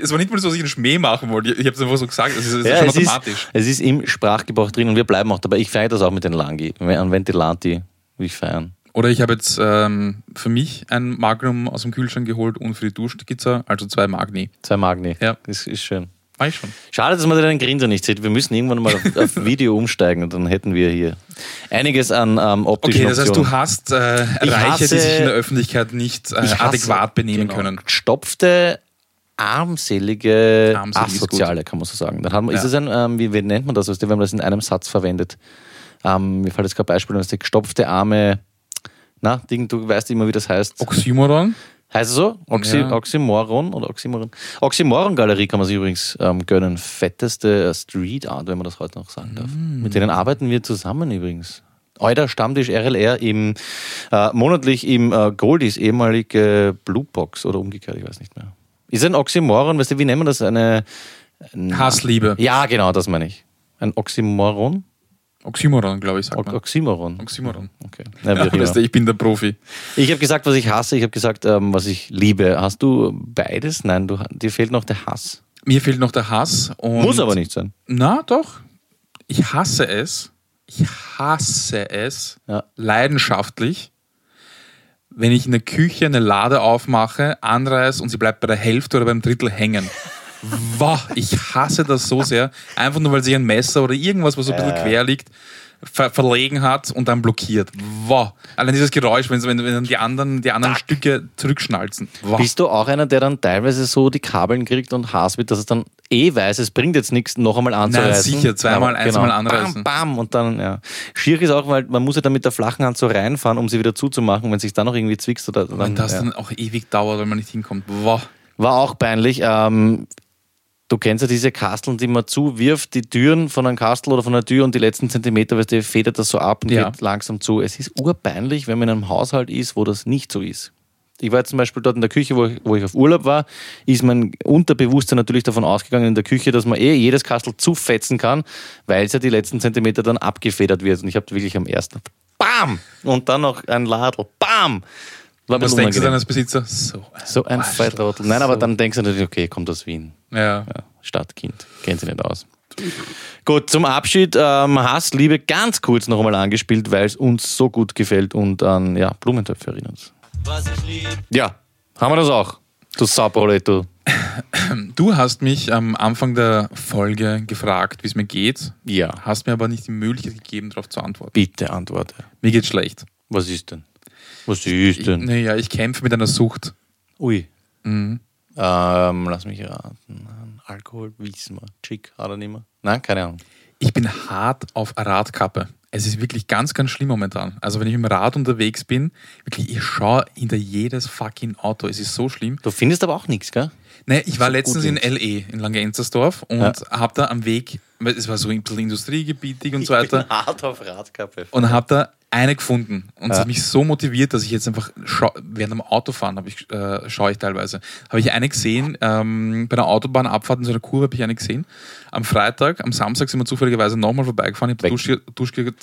Es war nicht mal so, dass ich einen Schmäh machen wollte. Ich habe es einfach so gesagt, das ist, ist Ja, schon es, ist, automatisch. es ist im Sprachgebrauch drin und wir bleiben auch dabei. Ich feiere das auch mit den Langi. An Ventilanti will ich feiern. Oder ich habe jetzt ähm, für mich ein Magnum aus dem Kühlschrank geholt und für die Duschkizze, also zwei Magni. Zwei Magni. Ja. Das ist schön. War ich schon. Schade, dass man den Grinser nicht sieht. Wir müssen irgendwann mal auf, auf Video umsteigen und dann hätten wir hier einiges an ähm, optischen Okay, das heißt, du hast äh, Ich Reiche, die hasse- sich in der Öffentlichkeit nicht äh, adäquat benehmen genau, können. Gestopfte, armselige, Armselig ist gut. asoziale, kann man so sagen. Dann hat man, Ist Ja. es ein, ähm, wie, wie nennt man das, weißt du, wenn man das in einem Satz verwendet? Ähm, mir fällt jetzt kein Beispiel, das ist gestopfte Arme, na, Ding, du weißt immer, wie das heißt. Oxymoron? Heißt es so? Oxy, Ja. Oxymoron oder Oxymoron? Oxymoron-Galerie kann man sich übrigens ähm, gönnen. Fetteste Street Art, wenn man das heute noch sagen darf. Mm. Mit denen arbeiten wir zusammen übrigens. Euer Stammtisch RLR im äh, monatlich im äh, Goldies, ehemalige Bluebox oder umgekehrt, ich weiß nicht mehr. Ist ein Oxymoron, weißt du, wie nennt man das? Eine. ein- Hassliebe. Ja, genau, das meine ich. Ein Oxymoron? Oxymoron, glaube ich, sagt O man. Oxymoron. Oxymoron. Okay. Na, wie Ja, du, ich bin der Profi. Ich habe gesagt, was ich hasse, ich habe gesagt, ähm, was ich liebe. Hast du beides? Nein, du, dir fehlt noch der Hass. Mir fehlt noch der Hass. Und Muss aber nicht sein. Na, doch. Ich hasse es. Ich hasse es Ja. leidenschaftlich, wenn ich in der Küche eine Lade aufmache, anreiß und sie bleibt bei der Hälfte oder beim Drittel hängen. Wow, ich hasse das so sehr. Einfach nur, weil sich ein Messer oder irgendwas, was so ein bisschen quer liegt, ver verlegen hat und dann blockiert. Wow. Allein dieses Geräusch, wenn, wenn, wenn dann die anderen, die anderen Stücke zurückschnalzen. Wow. Bist du auch einer, der dann teilweise so die Kabeln kriegt und Hass wird, dass es dann eh weiß, es bringt jetzt nichts, noch einmal anzureißen? sicher, zweimal, Ja, eins mal anreißen. Bam, bam, und dann, ja. Schwierig ist auch, weil man muss ja dann mit der flachen Hand so reinfahren, um sie wieder zuzumachen, wenn sich dann noch irgendwie zwickst oder dann, wenn das ja. dann auch ewig dauert, weil man nicht hinkommt. Wow. War auch peinlich. Ähm, du kennst ja diese Kasteln, die man zuwirft, die Türen von einem Kastel oder von einer Tür und die letzten Zentimeter, weißt du, federt das so ab und Ja. geht langsam zu. Es ist urpeinlich, wenn man in einem Haushalt ist, wo das nicht so ist. Ich war jetzt zum Beispiel dort in der Küche, wo ich, wo ich auf Urlaub war, ist mein Unterbewusstsein natürlich davon ausgegangen in der Küche, dass man eh jedes Kastel zufetzen kann, weil es ja die letzten Zentimeter dann abgefedert wird. Und ich habe wirklich am ersten BAM! Und dann noch ein Ladel. BAM! Was denkst du dann als Besitzer? So ein, So ein. Feitrottel. Nein, aber So. dann denkst du natürlich, okay, kommt aus Wien. Ja. Ja, Stadtkind. Kennt sie nicht aus. Gut, zum Abschied ähm, Hass, Liebe ganz kurz noch einmal angespielt, weil es uns so gut gefällt und an ja, Blumentöpfe erinnert. Was ich lieb. Ja, haben wir das auch. Du Saupaule, du. Du hast mich am Anfang der Folge gefragt, wie es mir geht. Ja, Hast mir aber nicht die Möglichkeit gegeben, darauf zu antworten. bitte antworte. Mir geht's schlecht. Was ist denn? Was ist denn? Naja, ich kämpfe mit einer Sucht. Ui. Mhm. Ähm, lass mich raten. Alkohol, wissen wir. Chick, hat er nicht mehr? Nein, keine Ahnung. Ich bin hart auf Radkappe. Es ist wirklich ganz, ganz schlimm momentan. Also wenn ich mit dem Rad unterwegs bin, wirklich, ich schaue hinter jedes fucking Auto. Es ist so schlimm. Du findest aber auch nichts, gell? Nee, ich war So letztens in. LE, in Langenzersdorf und Ja. hab da am Weg, weil es war so ein bisschen industriegebietig und so weiter, hart auf Radkappe. und hab da eine gefunden. Und es Ja. hat mich so motiviert, dass ich jetzt einfach während dem Autofahren habe ich, äh, schaue ich teilweise. Habe ich eine gesehen, ähm, bei einer Autobahnabfahrt in so einer Kurve habe ich eine gesehen. Am Freitag, am Samstag sind wir zufälligerweise nochmal vorbeigefahren. Ich habe. Duschke,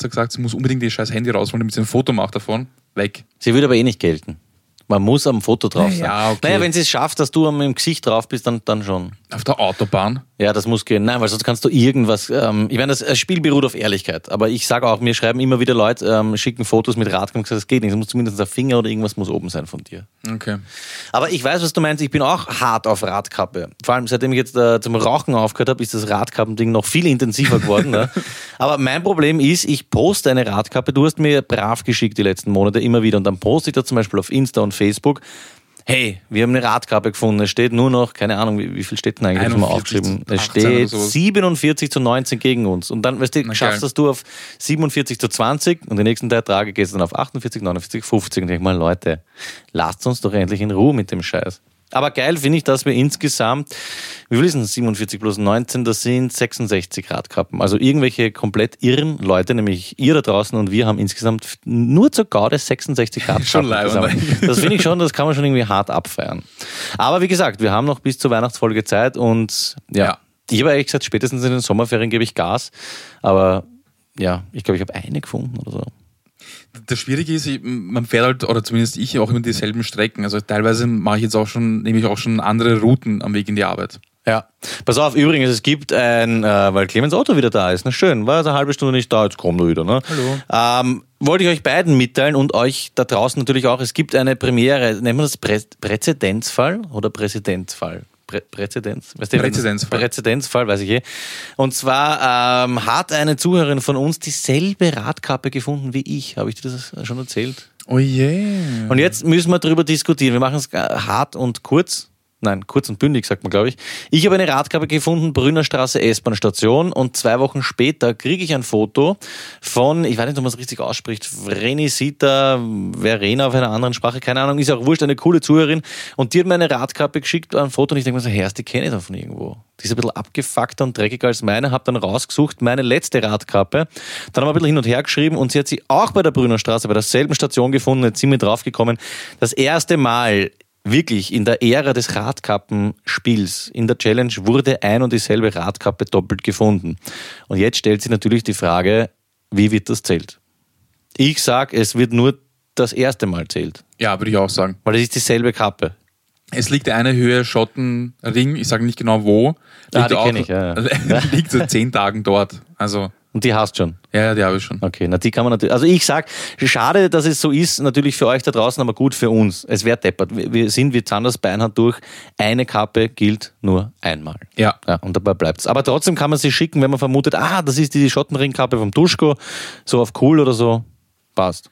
gesagt, sie muss unbedingt das scheiß Handy rausholen, damit sie ein Foto macht davon. Weg. Sie würde aber eh nicht gelten. Man muss am Foto drauf sein. Ja, okay. Naja, wenn sie es schafft, dass du am im Gesicht drauf bist, dann, dann schon. Auf der Autobahn. Ja, das muss gehen. Nein, weil sonst kannst du irgendwas. Ähm, ich meine, das Spiel beruht auf Ehrlichkeit. Aber ich sage auch, mir schreiben immer wieder Leute, ähm, schicken Fotos mit gesagt, das geht nicht. Es muss zumindest ein Finger oder irgendwas muss oben sein von dir. Okay. Aber ich weiß, was du meinst. Ich bin auch hart auf Radkappe. Vor allem, seitdem ich jetzt äh, zum Rauchen aufgehört habe, ist das Radkappending noch viel intensiver geworden. ne? Aber mein Problem ist, ich poste eine Radkappe. Du hast mir brav geschickt die letzten Monate immer wieder. Und dann poste ich da zum Beispiel auf Insta und Facebook. Hey, wir haben eine Radkappe gefunden. Es steht nur noch, keine Ahnung, wie, wie viel steht denn eigentlich? Haben wir 41 aufgeschrieben. Es 18 oder steht sowas. 47 zu 19 gegen uns. Und dann, weißt du, Na, schaffst das du auf 47 zu 20 und die nächsten drei Tage geht es dann auf 48, 49, 50. Und ich denk mal, Leute, lasst uns doch endlich in Ruhe mit dem Scheiß. Aber geil finde ich, dass wir insgesamt, wie viel ist denn 47 plus 19? Das sind 66 Radkappen. Also irgendwelche komplett irren Leute, nämlich ihr da draußen und wir haben insgesamt nur zur Gaude 66 Radkappen. Schon leibend. Das finde ich schon, das kann man schon irgendwie hart abfeiern. Aber wie gesagt, wir haben noch bis zur Weihnachtsfolge Zeit und ja, Ja. ich habe eigentlich gesagt, spätestens in den Sommerferien gebe ich Gas. Aber ja, ich glaube, ich habe eine gefunden oder so. Das Schwierige ist, man fährt halt, oder zumindest ich, auch immer dieselben Strecken. Also teilweise mache ich jetzt auch schon, nehme ich auch schon andere Routen am Weg in die Arbeit. Ja. Pass auf, übrigens, es gibt ein, äh, weil Clemens Auto wieder da ist, na schön, war jetzt eine halbe Stunde nicht da, jetzt kommt er wieder, ne? Hallo. Ähm, wollte ich euch beiden mitteilen und euch da draußen natürlich auch, es gibt eine Premiere, nennt man das Prä Präzedenzfall oder Präzedenzfall? Prä Präzedenz? Weißt du, Präzedenzfall. Präzedenzfall, weiß ich eh. Und zwar ähm, hat eine Zuhörerin von uns dieselbe Radkappe gefunden wie ich. Habe ich dir das schon erzählt? Oh je. Und jetzt müssen wir darüber diskutieren. Wir machen es hart und kurz. Nein, kurz und bündig, sagt man, glaube ich. Ich habe eine Radkappe gefunden, Brünnerstraße S-Bahn-Station und zwei Wochen später kriege ich ein Foto von, ich weiß nicht, ob man es richtig ausspricht, Vrenisita, Verena auf einer anderen Sprache, keine Ahnung, ist auch wurscht, eine coole Zuhörerin und die hat mir eine Radkappe geschickt, ein Foto und ich denke mir so, Herr, die kenne ich doch von irgendwo. Die ist ein bisschen abgefuckter und dreckiger als meine, habe dann rausgesucht, meine letzte Radkappe, dann haben wir ein bisschen hin und her geschrieben und sie hat sie auch bei der Brünnerstraße, bei derselben Station gefunden, jetzt sind wir draufgekommen, das erste Mal wirklich in der Ära des Radkappenspiels, in der Challenge, wurde ein und dieselbe Radkappe doppelt gefunden. Und jetzt stellt sich natürlich die Frage, wie wird das zählt? Ich sag, es wird nur das erste Mal zählt, Ja, würde ich auch sagen. weil es ist dieselbe Kappe. Es liegt eine Höhe Schottenring, ich sage nicht genau wo. Ah, Liegt die auch- ich, ja, ja. liegt seit zehn Tagen dort. Also, Und die hast schon. Ja, ja, die habe ich schon. Okay, na die kann man natürlich. Also ich sag, schade, dass es so ist, natürlich für euch da draußen, aber gut für uns. Es wäre deppert. Wir wir sind wie Zanders Beinhard durch. Eine Kappe gilt nur einmal. Ja. Ja, und dabei bleibt's. Aber trotzdem kann man sie schicken, wenn man vermutet, ah, das ist die Schottenringkappe vom Duschko, so auf cool oder so. Passt.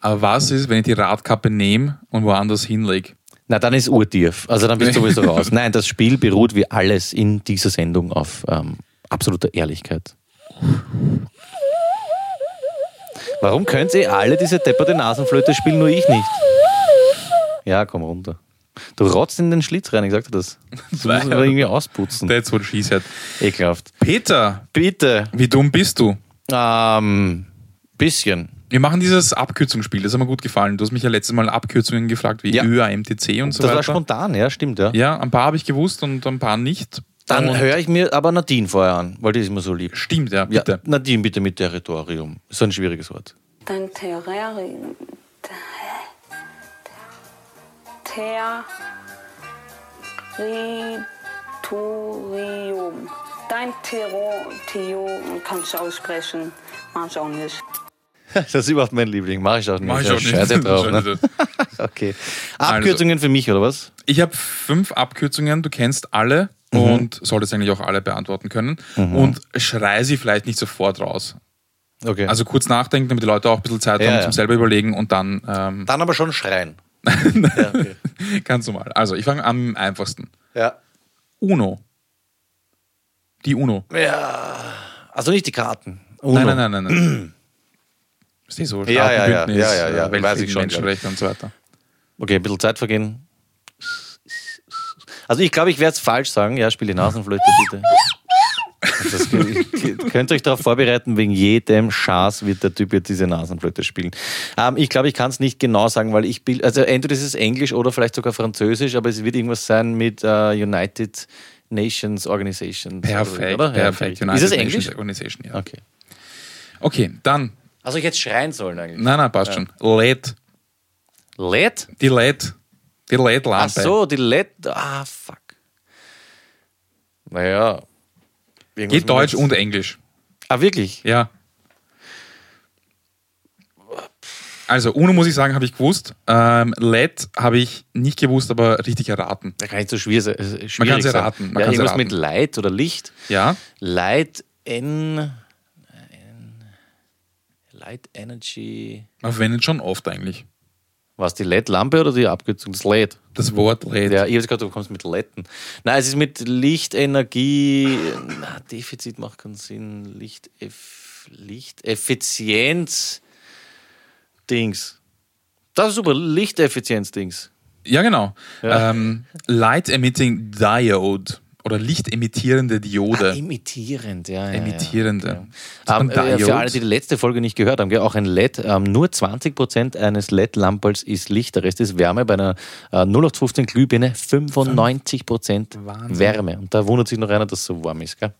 Aber was ist, wenn ich die Radkappe nehme und woanders hinlege? Na, dann ist urtief. Also dann bist du sowieso raus. Nein, das Spiel beruht wie alles in dieser Sendung auf ähm, absoluter Ehrlichkeit. Warum könnt ihr alle diese depperte Nasenflöte spielen, nur ich nicht? Ja, komm runter. Du rotzt in den Schlitz rein, ich sagte das. Das muss man aber irgendwie ausputzen. That's what she said. Ekelhaft. Peter, Bitte. wie dumm bist du? Ähm, bisschen. Wir machen dieses Abkürzungsspiel, das hat mir gut gefallen. Du hast mich ja letztes Mal Abkürzungen gefragt, wie Ja. ÖA, MTC und so Das war weiter. spontan, ja, stimmt, ja. Ja, ein paar habe ich gewusst und ein paar nicht. Dann höre ich mir aber Nadine vorher an, weil die ist mir so lieb. Stimmt, ja, Ja, bitte. Nadine, bitte mit Territorium. So ein schwieriges Wort. Dein Terrarium. Territorium. Dein Territorium kannst du aussprechen, manche auch nicht. Das ist überhaupt mein Liebling. Mach ich auch nicht. Mach ich Ja, auch nicht. Scheiße drauf. Ne? Okay. Abkürzungen für mich, oder was? Ich habe fünf Abkürzungen, du kennst alle Mhm. und solltest eigentlich auch alle beantworten können. Und schrei sie vielleicht nicht sofort raus. Okay. Also kurz nachdenken, damit die Leute auch ein bisschen Zeit Ja, haben ja. zum selber überlegen und dann ähm, dann aber schon schreien. ja, okay. ganz normal. Also ich fange am einfachsten. ja. Uno. Die Uno. Also nicht die Karten. Uno. Nein, nein, nein, nein. nein. Ist nicht so Ja, ja, ja. Ja, ja, ja. äh, Weiß ich schon, Menschenrechte und so weiter. Okay, ein bisschen Zeit vergehen. Also ich glaube, ich werde es falsch sagen. Ja, spiele die Nasenflöte bitte. Das, ihr könnt euch darauf vorbereiten, wegen jedem Schaß wird der Typ jetzt diese Nasenflöte spielen. Ähm, ich glaube, ich kann es nicht genau sagen, weil ich bild, also entweder ist es Englisch oder vielleicht sogar Französisch, aber es wird irgendwas sein mit äh, United Nations Organization. Perfekt, oder? Ja, perfekt. ist es United Englisch? Nations Organization, ja. Okay. Okay, dann. Also ich hätte schreien sollen eigentlich. Nein, nein, passt schon. LED. LED? Die LED. Die LED-Lampe. Ach so, die LED. Ah, fuck. Naja. Geht Deutsch jetzt- und Englisch. Ah, wirklich? Ja. Also, UNO muss ich sagen, habe ich gewusst. Ähm, LED habe ich nicht gewusst, aber richtig erraten. Da kann ich so schwierig, sein- äh, schwierig Man kann sie sein. raten, man ja, irgendwas raten. mit Light oder Licht. Ja? Light N Light Energy. Man verwendet schon oft eigentlich. Was, die LED-Lampe oder die Abkürzung? Das LED. Das Wort LED. Ja, ich habe gerade, du kommst mit Letten. Nein, es ist mit Lichtenergie. Na, Defizit macht keinen Sinn. Licht, Lichteffizienz. Dings. Das ist super. Lichteffizienz-Dings. Ja, genau. Ja. Ähm, Light Emitting Diode oder lichtemittierende Diode. Ah, imitierend, ja. ja, Emittierende. Ja, Sagt Ähm, man äh, für alle, die die letzte Folge nicht gehört haben, gell, auch ein LED, ähm, nur 20% eines LED-Lamperls ist Licht, der Rest ist Wärme. Bei einer äh, 0815 Glühbirne 95% Wahnsinn. Wärme. Und da wundert sich noch einer, dass es so warm ist. Gell?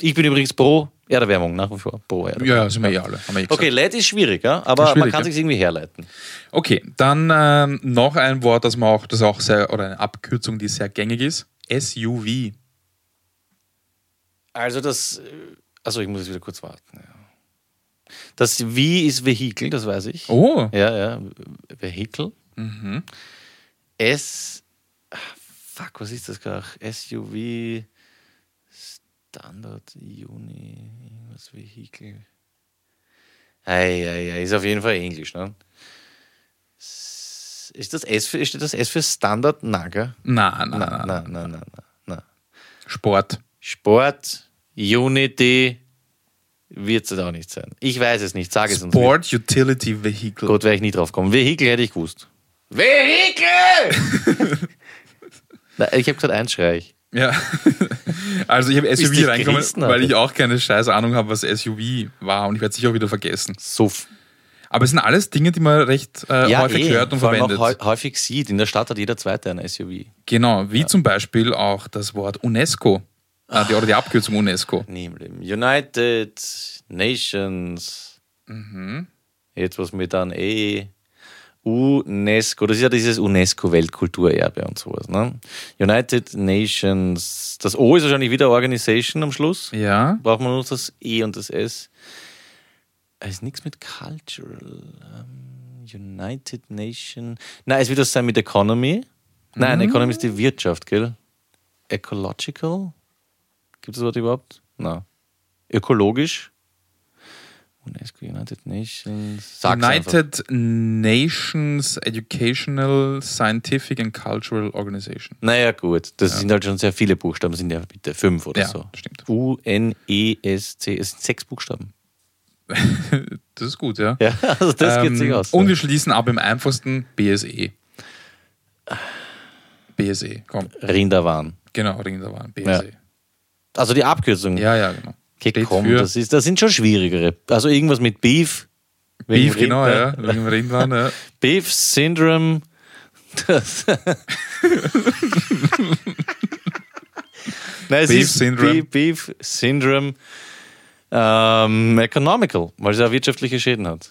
Ich bin übrigens pro Erderwärmung, nach wie vor. Pro Erderwärmung. Ja, sind wir ja alle. Wir. Okay, LED ist schwierig, ja? aber Ist man schwierig, kann ja. sich irgendwie herleiten. Okay, dann ähm, noch ein Wort, das man auch, das auch sehr, oder eine Abkürzung, die sehr gängig ist. SUV. Also das, also ich muss jetzt wieder kurz warten. Ja. Das V ist Vehikel, das weiß ich. Oh, Ja, ja, Vehikel. mhm. S, ah, fuck, was ist das gerade? SUV, Standard, Uni, irgendwas Vehikel. Ei, ei, ei, ist auf jeden Fall Englisch, ne? S- Ist das S für, steht das S für Standard? Nein, gell? na, na, Nein, na, nein, nein, nein, nein. Sport. Sport, Unity, wird es auch nicht sein. Ich weiß es nicht, sage es uns. nicht. Sport Utility Vehicle. Gut, wäre ich nie drauf gekommen. Vehikel hätte ich gewusst. Vehikel! Nein, ich habe gesagt, eins schrei ich. Ja. Also ich habe SUV reingekommen, weil ich auch keine scheiß Ahnung habe, was SUV war und ich werde sicher auch wieder vergessen. So Aber es sind alles Dinge, die man recht äh, häufig hört und vor allem verwendet. Auch häu- häufig sieht. In der Stadt hat jeder Zweite ein SUV. Genau, wie zum Beispiel auch das Wort UNESCO. Äh, die, oder die Abkürzung UNESCO. Nie im Leben. United Nations. Mhm. Jetzt was mit dann E. UNESCO, das ist ja dieses UNESCO-Weltkulturerbe und sowas. Ne? United Nations, das O ist wahrscheinlich wieder Organisation am Schluss. Ja. Braucht man nur das E und das S. Es ist nichts mit Cultural. Ähm, United Nation. Nein, es wird das sein mit Economy. Nein, Economy ist die Wirtschaft, gell? Ecological? Gibt es das Wort überhaupt? Nein. Ökologisch? UNESCO, United Nations. Sag's einfach. United Nations Educational, Scientific and Cultural Organization. Naja, gut. Das sind halt schon sehr viele Buchstaben, sind ja bitte fünf oder Ja, so. stimmt. U, N, E, S, C. Es sind sechs Buchstaben. Das ist gut, ja. Ja, also das geht sich Ähm, aus. Und wir schließen ab im einfachsten BSE. BSE, komm. Rinderwahn. Genau, Rinderwahn, Ja. BSE. Also die Abkürzung. Ja, ja, genau. Okay, Steht komm, für das, ist, das sind schon schwierigere. Also irgendwas mit Beef. wegen Beef, genau, ja. Wegen Rindwahn, ja. Beef Syndrome. Das Nein, Beef Syndrome. Beef Syndrome ähm, Economical, weil es ja wirtschaftliche Schäden hat.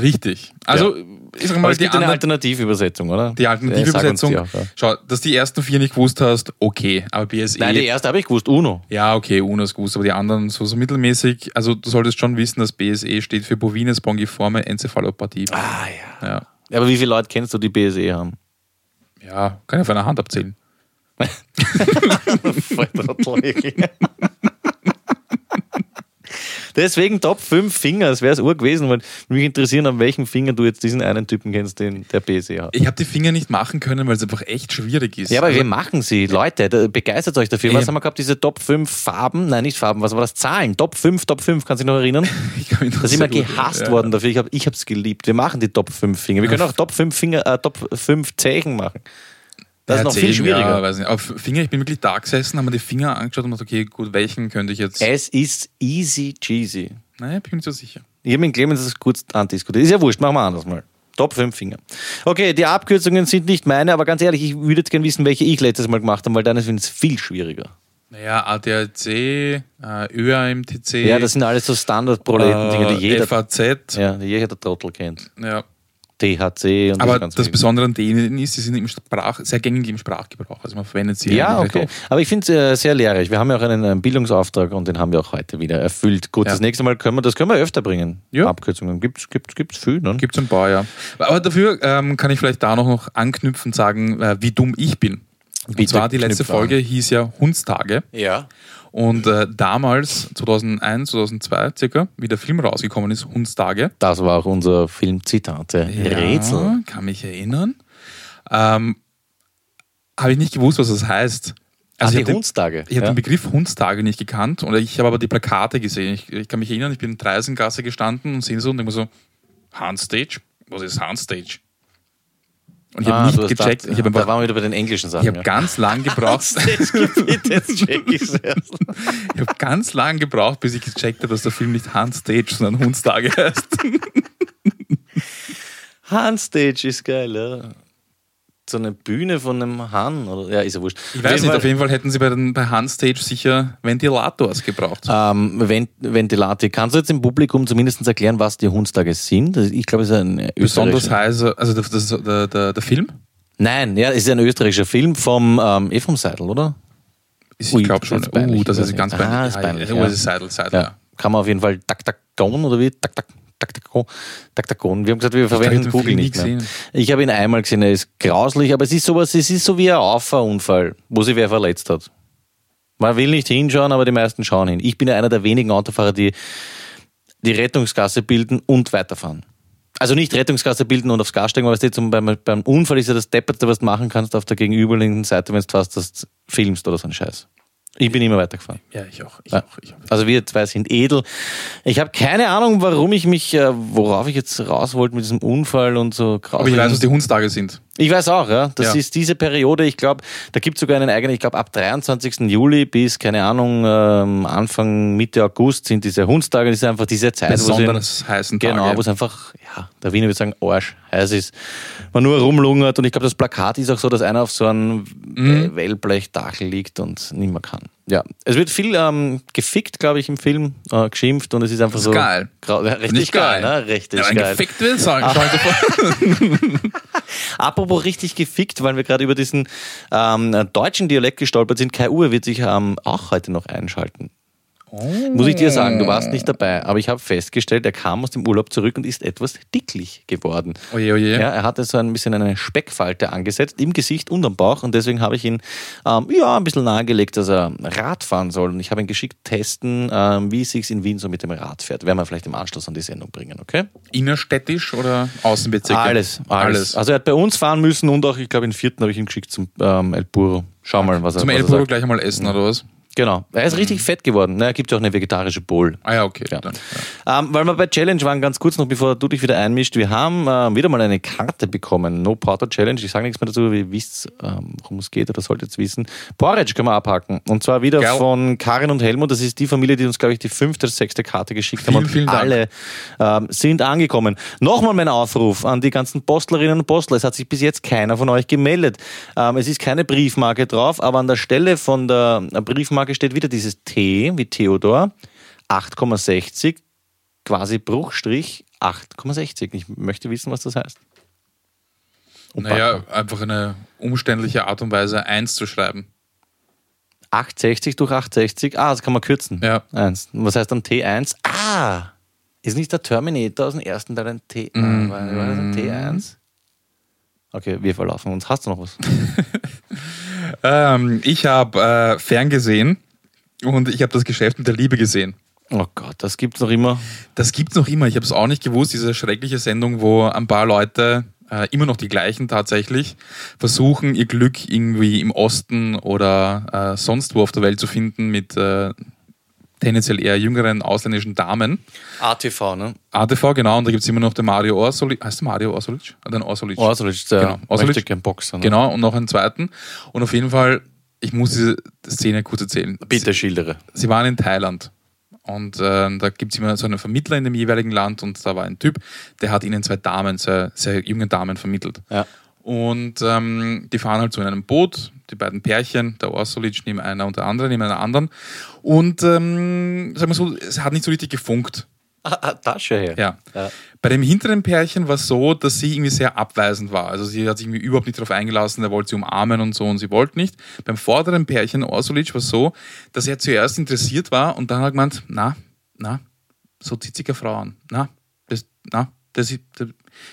Richtig. Also, ich sag Aber mal, es die, gibt eine Alternativübersetzung, oder? die Alternativübersetzung. auch, ja. Schau, dass die ersten vier nicht gewusst hast, okay. Aber BSE. Nein, die erste habe ich gewusst, UNO. ja, okay, UNO ist gewusst, aber die anderen so, so mittelmäßig. Also, du solltest schon wissen, dass BSE steht für bovine spongiforme Enzephalopathie. Ah ja. Ja. Aber wie viele Leute kennst du, die BSE haben? ja, kann ich auf einer Hand abzählen. Voll. Deswegen Top 5 Finger, das wäre es Uhr gewesen, weil mich interessieren, an welchen Finger du jetzt diesen einen Typen kennst, den der BSE hat. Ich habe die Finger nicht machen können, weil es einfach echt schwierig ist. Ja, aber also, wir machen sie. Leute, begeistert euch dafür. Was Ja. haben wir gehabt? Diese Top 5 Farben? Nein, nicht Farben, was war das? Zahlen. Top 5, Top 5, kannst du dich noch erinnern? ich kann mich noch Da sind wir gehasst ja. worden dafür. Ich habe es geliebt. Wir machen die Top 5 Finger. Wir können auch Top 5 Finger, äh, Top 5 Zeichen machen. Das Ja, ist noch viel schwieriger. Ja, weiß nicht. Aber Finger, ich bin wirklich da gesessen, haben mir die Finger angeschaut und gedacht, okay, gut, welchen könnte ich jetzt. Es ist easy cheesy. Nein, bin mir nicht so sicher. Ich habe mit Clemens das kurz andiskutiert. Ist ja wurscht, machen wir anders mal. Top 5 Finger. Okay, die Abkürzungen sind nicht meine, aber ganz ehrlich, ich würde jetzt gerne wissen, welche ich letztes Mal gemacht habe, weil deine sind es viel schwieriger. Naja, ADAC, äh, ÖAMTC, Ja, das sind alles so Standardproleten-Dinge, die äh, jeder, FAZ. ja, die jeder Trottel kennt. Ja. THC und Aber das ganze das. Besondere an denen ist, sie sind im Sprach, sehr gängig im Sprachgebrauch. Also man verwendet sie Ja, eigentlich okay. Aber ich finde es äh, sehr lehrreich. Wir haben ja auch einen, äh, Bildungsauftrag und den haben wir auch heute wieder erfüllt. Gut, Ja. das nächste Mal können wir, das können wir öfter bringen. Ja. Abkürzungen. Gibt's, gibt's, gibt's viel, ne? Gibt es ein paar, ja. Aber dafür ähm, kann ich vielleicht da noch, noch anknüpfen und sagen, äh, wie dumm ich bin. Und Bitte zwar die letzte knüpfe an. Folge hieß ja Hundstage. Ja. Und äh, damals, 2001, 2002 circa, wie der Film rausgekommen ist, Hundstage. Das war auch unser Filmzitate. Rätsel. Ja, kann mich erinnern. Ähm, Habe ich nicht gewusst, was das heißt. Also ich die Hundstage. Ich habe ja. den Begriff Hundstage nicht gekannt und ich habe aber die Plakate gesehen. Ich, ich kann mich erinnern, ich bin in Dreisengasse gestanden und sehe so und denke mir so, Handstage? Was ist Handstage? Und ich Ah, habe du nicht gecheckt. gedacht, ich habe da einfach- waren wir wieder bei den englischen Sachen. ich habe ganz lang gebraucht. jetzt check ich's erst. ich habe ganz lang gebraucht, bis ich gecheckt habe, dass der Film nicht Handstage, sondern Hundstage heißt. Handstage ist geil, ja. So eine Bühne von einem Hahn. Oder, ja, ist ja wurscht. Ich weiß nicht, auf jeden Fall hätten sie bei, den, bei Handstage sicher Ventilators gebraucht. Ähm, Vent Ventilator. Kannst du jetzt im Publikum zumindest erklären, was die Hundstage sind? Ich glaube, es ist ein Besonders heißer, also das, das, der, der, der Film? Nein, ja, es ist ein österreichischer Film vom ähm, eh vom Seidel, oder? Ich glaube schon. das ist peinlich, uh, das ist ganz nicht. peinlich. Ah, ist peinlich, Ja, ja. ja. ist Seidel, Seidel, Ja. Kann man auf jeden Fall Taktakon oder wie? Taktak. Taktakon. Taktakon. Wir haben gesagt, wir verwenden den Google nicht mehr. Ich habe ihn einmal gesehen, er ist grauslich, aber es ist sowas, es ist so wie ein Auffahrunfall, wo sich wer verletzt hat. Man will nicht hinschauen, aber die meisten schauen hin. Ich bin ja einer der wenigen Autofahrer, die die Rettungsgasse bilden und weiterfahren. Also nicht Rettungsgasse bilden und aufs Gas steigen, aber zum, beim, beim Unfall ist ja das Depperte, was du machen kannst auf der gegenüberliegenden Seite, wenn du fast das filmst oder so ein Scheiß. Ich bin immer weitergefahren. Ja, ich auch. Ich Ja. auch, ich. Also wir zwei sind edel. Ich habe keine Ahnung, warum ich mich, äh, worauf ich jetzt raus wollte mit diesem Unfall und so. Aber ich weiß, was die Hundstage sind. Ich weiß auch, ja. Das Ja. ist diese Periode, ich glaube, da gibt es sogar einen eigenen, ich glaube ab 23. Juli bis, keine Ahnung, ähm, Anfang, Mitte August sind diese Hundstage, das ist einfach diese Zeit, wo Besonders heißen Tage. Genau, wo es einfach, ja, der Wiener würde sagen, Arsch, heiß ist. Man nur rumlungert und ich glaube, das Plakat ist auch so, dass einer auf so einem Mhm. Wellblechdachel liegt und nicht mehr kann. Ja, es wird viel ähm, gefickt, glaube ich, im Film, äh, geschimpft und es ist einfach Das ist so. geil. Grau, ja, richtig Nicht geil, geil. ne? Richtig Ja, geil. gefickt will sagen. Schau dir vor. Apropos richtig gefickt, weil wir gerade über diesen ähm, deutschen Dialekt gestolpert sind. Kai Uwe wird sich ähm, auch heute noch einschalten. Muss ich dir sagen, du warst nicht dabei, aber ich habe festgestellt, er kam aus dem Urlaub zurück und ist etwas dicklich geworden. Oje, oje. Ja, er hatte so ein bisschen eine Speckfalte angesetzt im Gesicht und am Bauch und deswegen habe ich ihn ähm, ja, ein bisschen nahegelegt, dass er Rad fahren soll. Und ich habe ihn geschickt testen, ähm, wie es sich in Wien so mit dem Rad fährt. Werden wir vielleicht im Anschluss an die Sendung bringen, okay? Innerstädtisch oder Außenbezirke? Alles, alles, Also er hat bei uns fahren müssen und auch, ich glaube, in vierten habe ich ihn geschickt zum ähm, El Burro. Schau mal, was er, Zum was Elburo sagt. gleich einmal essen, oder was? Genau. Er ist richtig fett geworden. Ne, Er gibt ja auch eine vegetarische Bowl. Ah ja, okay. Ja. Dann, Ähm, weil wir bei Challenge waren, ganz kurz noch, bevor du dich wieder einmischt, wir haben äh, wieder mal eine Karte bekommen. No Porter Challenge. Ich sage nichts mehr dazu, ihr wisst, ähm, worum es geht oder solltet es wissen. Porridge können wir abhaken. Und zwar wieder Geil. von Karin und Helmut. Das ist die Familie, die uns, glaube ich, die fünfte, sechste Karte geschickt haben. Vielen, Und vielen alle ähm, sind angekommen. Nochmal mein Aufruf an die ganzen Postlerinnen und Postler. Es hat sich bis jetzt keiner von euch gemeldet. Ähm, es ist keine Briefmarke drauf, aber an der Stelle von der Briefmarke steht wieder dieses T wie Theodor. 8,60 quasi Bruchstrich 8,60. Ich möchte wissen, was das heißt. Und Naja, einfach eine umständliche Art und Weise 1 zu schreiben. 860 durch 860. Ah, das kann man kürzen. Ja. Eins. Und Was heißt dann T1? Ah, ist nicht der Terminator aus dem ersten Teil ein T? Mhm. Ah, war, war das ein T1? Okay, wir verlaufen uns. Hast du noch was? Ähm, ich habe äh, ferngesehen und ich habe das Geschäft mit der Liebe gesehen. Oh Gott, das gibt's noch immer. Das gibt's noch immer. Ich habe es auch nicht gewusst. Diese schreckliche Sendung, wo ein paar Leute, äh, immer noch die gleichen tatsächlich, versuchen, ihr Glück irgendwie im Osten oder äh, sonst wo auf der Welt zu finden mit äh, tendenziell eher jüngeren ausländischen Damen. ATV, ne? ATV, genau. Und da gibt's immer noch den Mario Orsolic. Heißt der Mario Orsolic? Ah, Den Orsolic. Orsolic, der Genau, Orsolic. möchte Boxer. Ne? Genau. Und noch einen zweiten. Und auf jeden Fall, ich muss diese Szene kurz erzählen. Bitte schildere. sie waren in Thailand. Und äh, da gibt es immer so einen Vermittler in dem jeweiligen Land und da war ein Typ, der hat ihnen zwei Damen, sehr, sehr junge Damen vermittelt. Ja. Und ähm, die fahren halt so in einem Boot, die beiden Pärchen, der Orsolic neben einer und der andere neben einer anderen. Und ähm, sagen wir so, es hat nicht so richtig gefunkt. Ah, ah, Tasche her. Ja. Ja. Bei dem hinteren Pärchen war es so, dass sie irgendwie sehr abweisend war. Also sie hat sich irgendwie überhaupt nicht darauf eingelassen, er wollte sie umarmen und so und sie wollte nicht. Beim vorderen Pärchen, Orsulic, war es so, dass er zuerst interessiert war und dann hat er gemeint, na, na, so zieht sich keine Frau an. Na, das, na, das ist, das,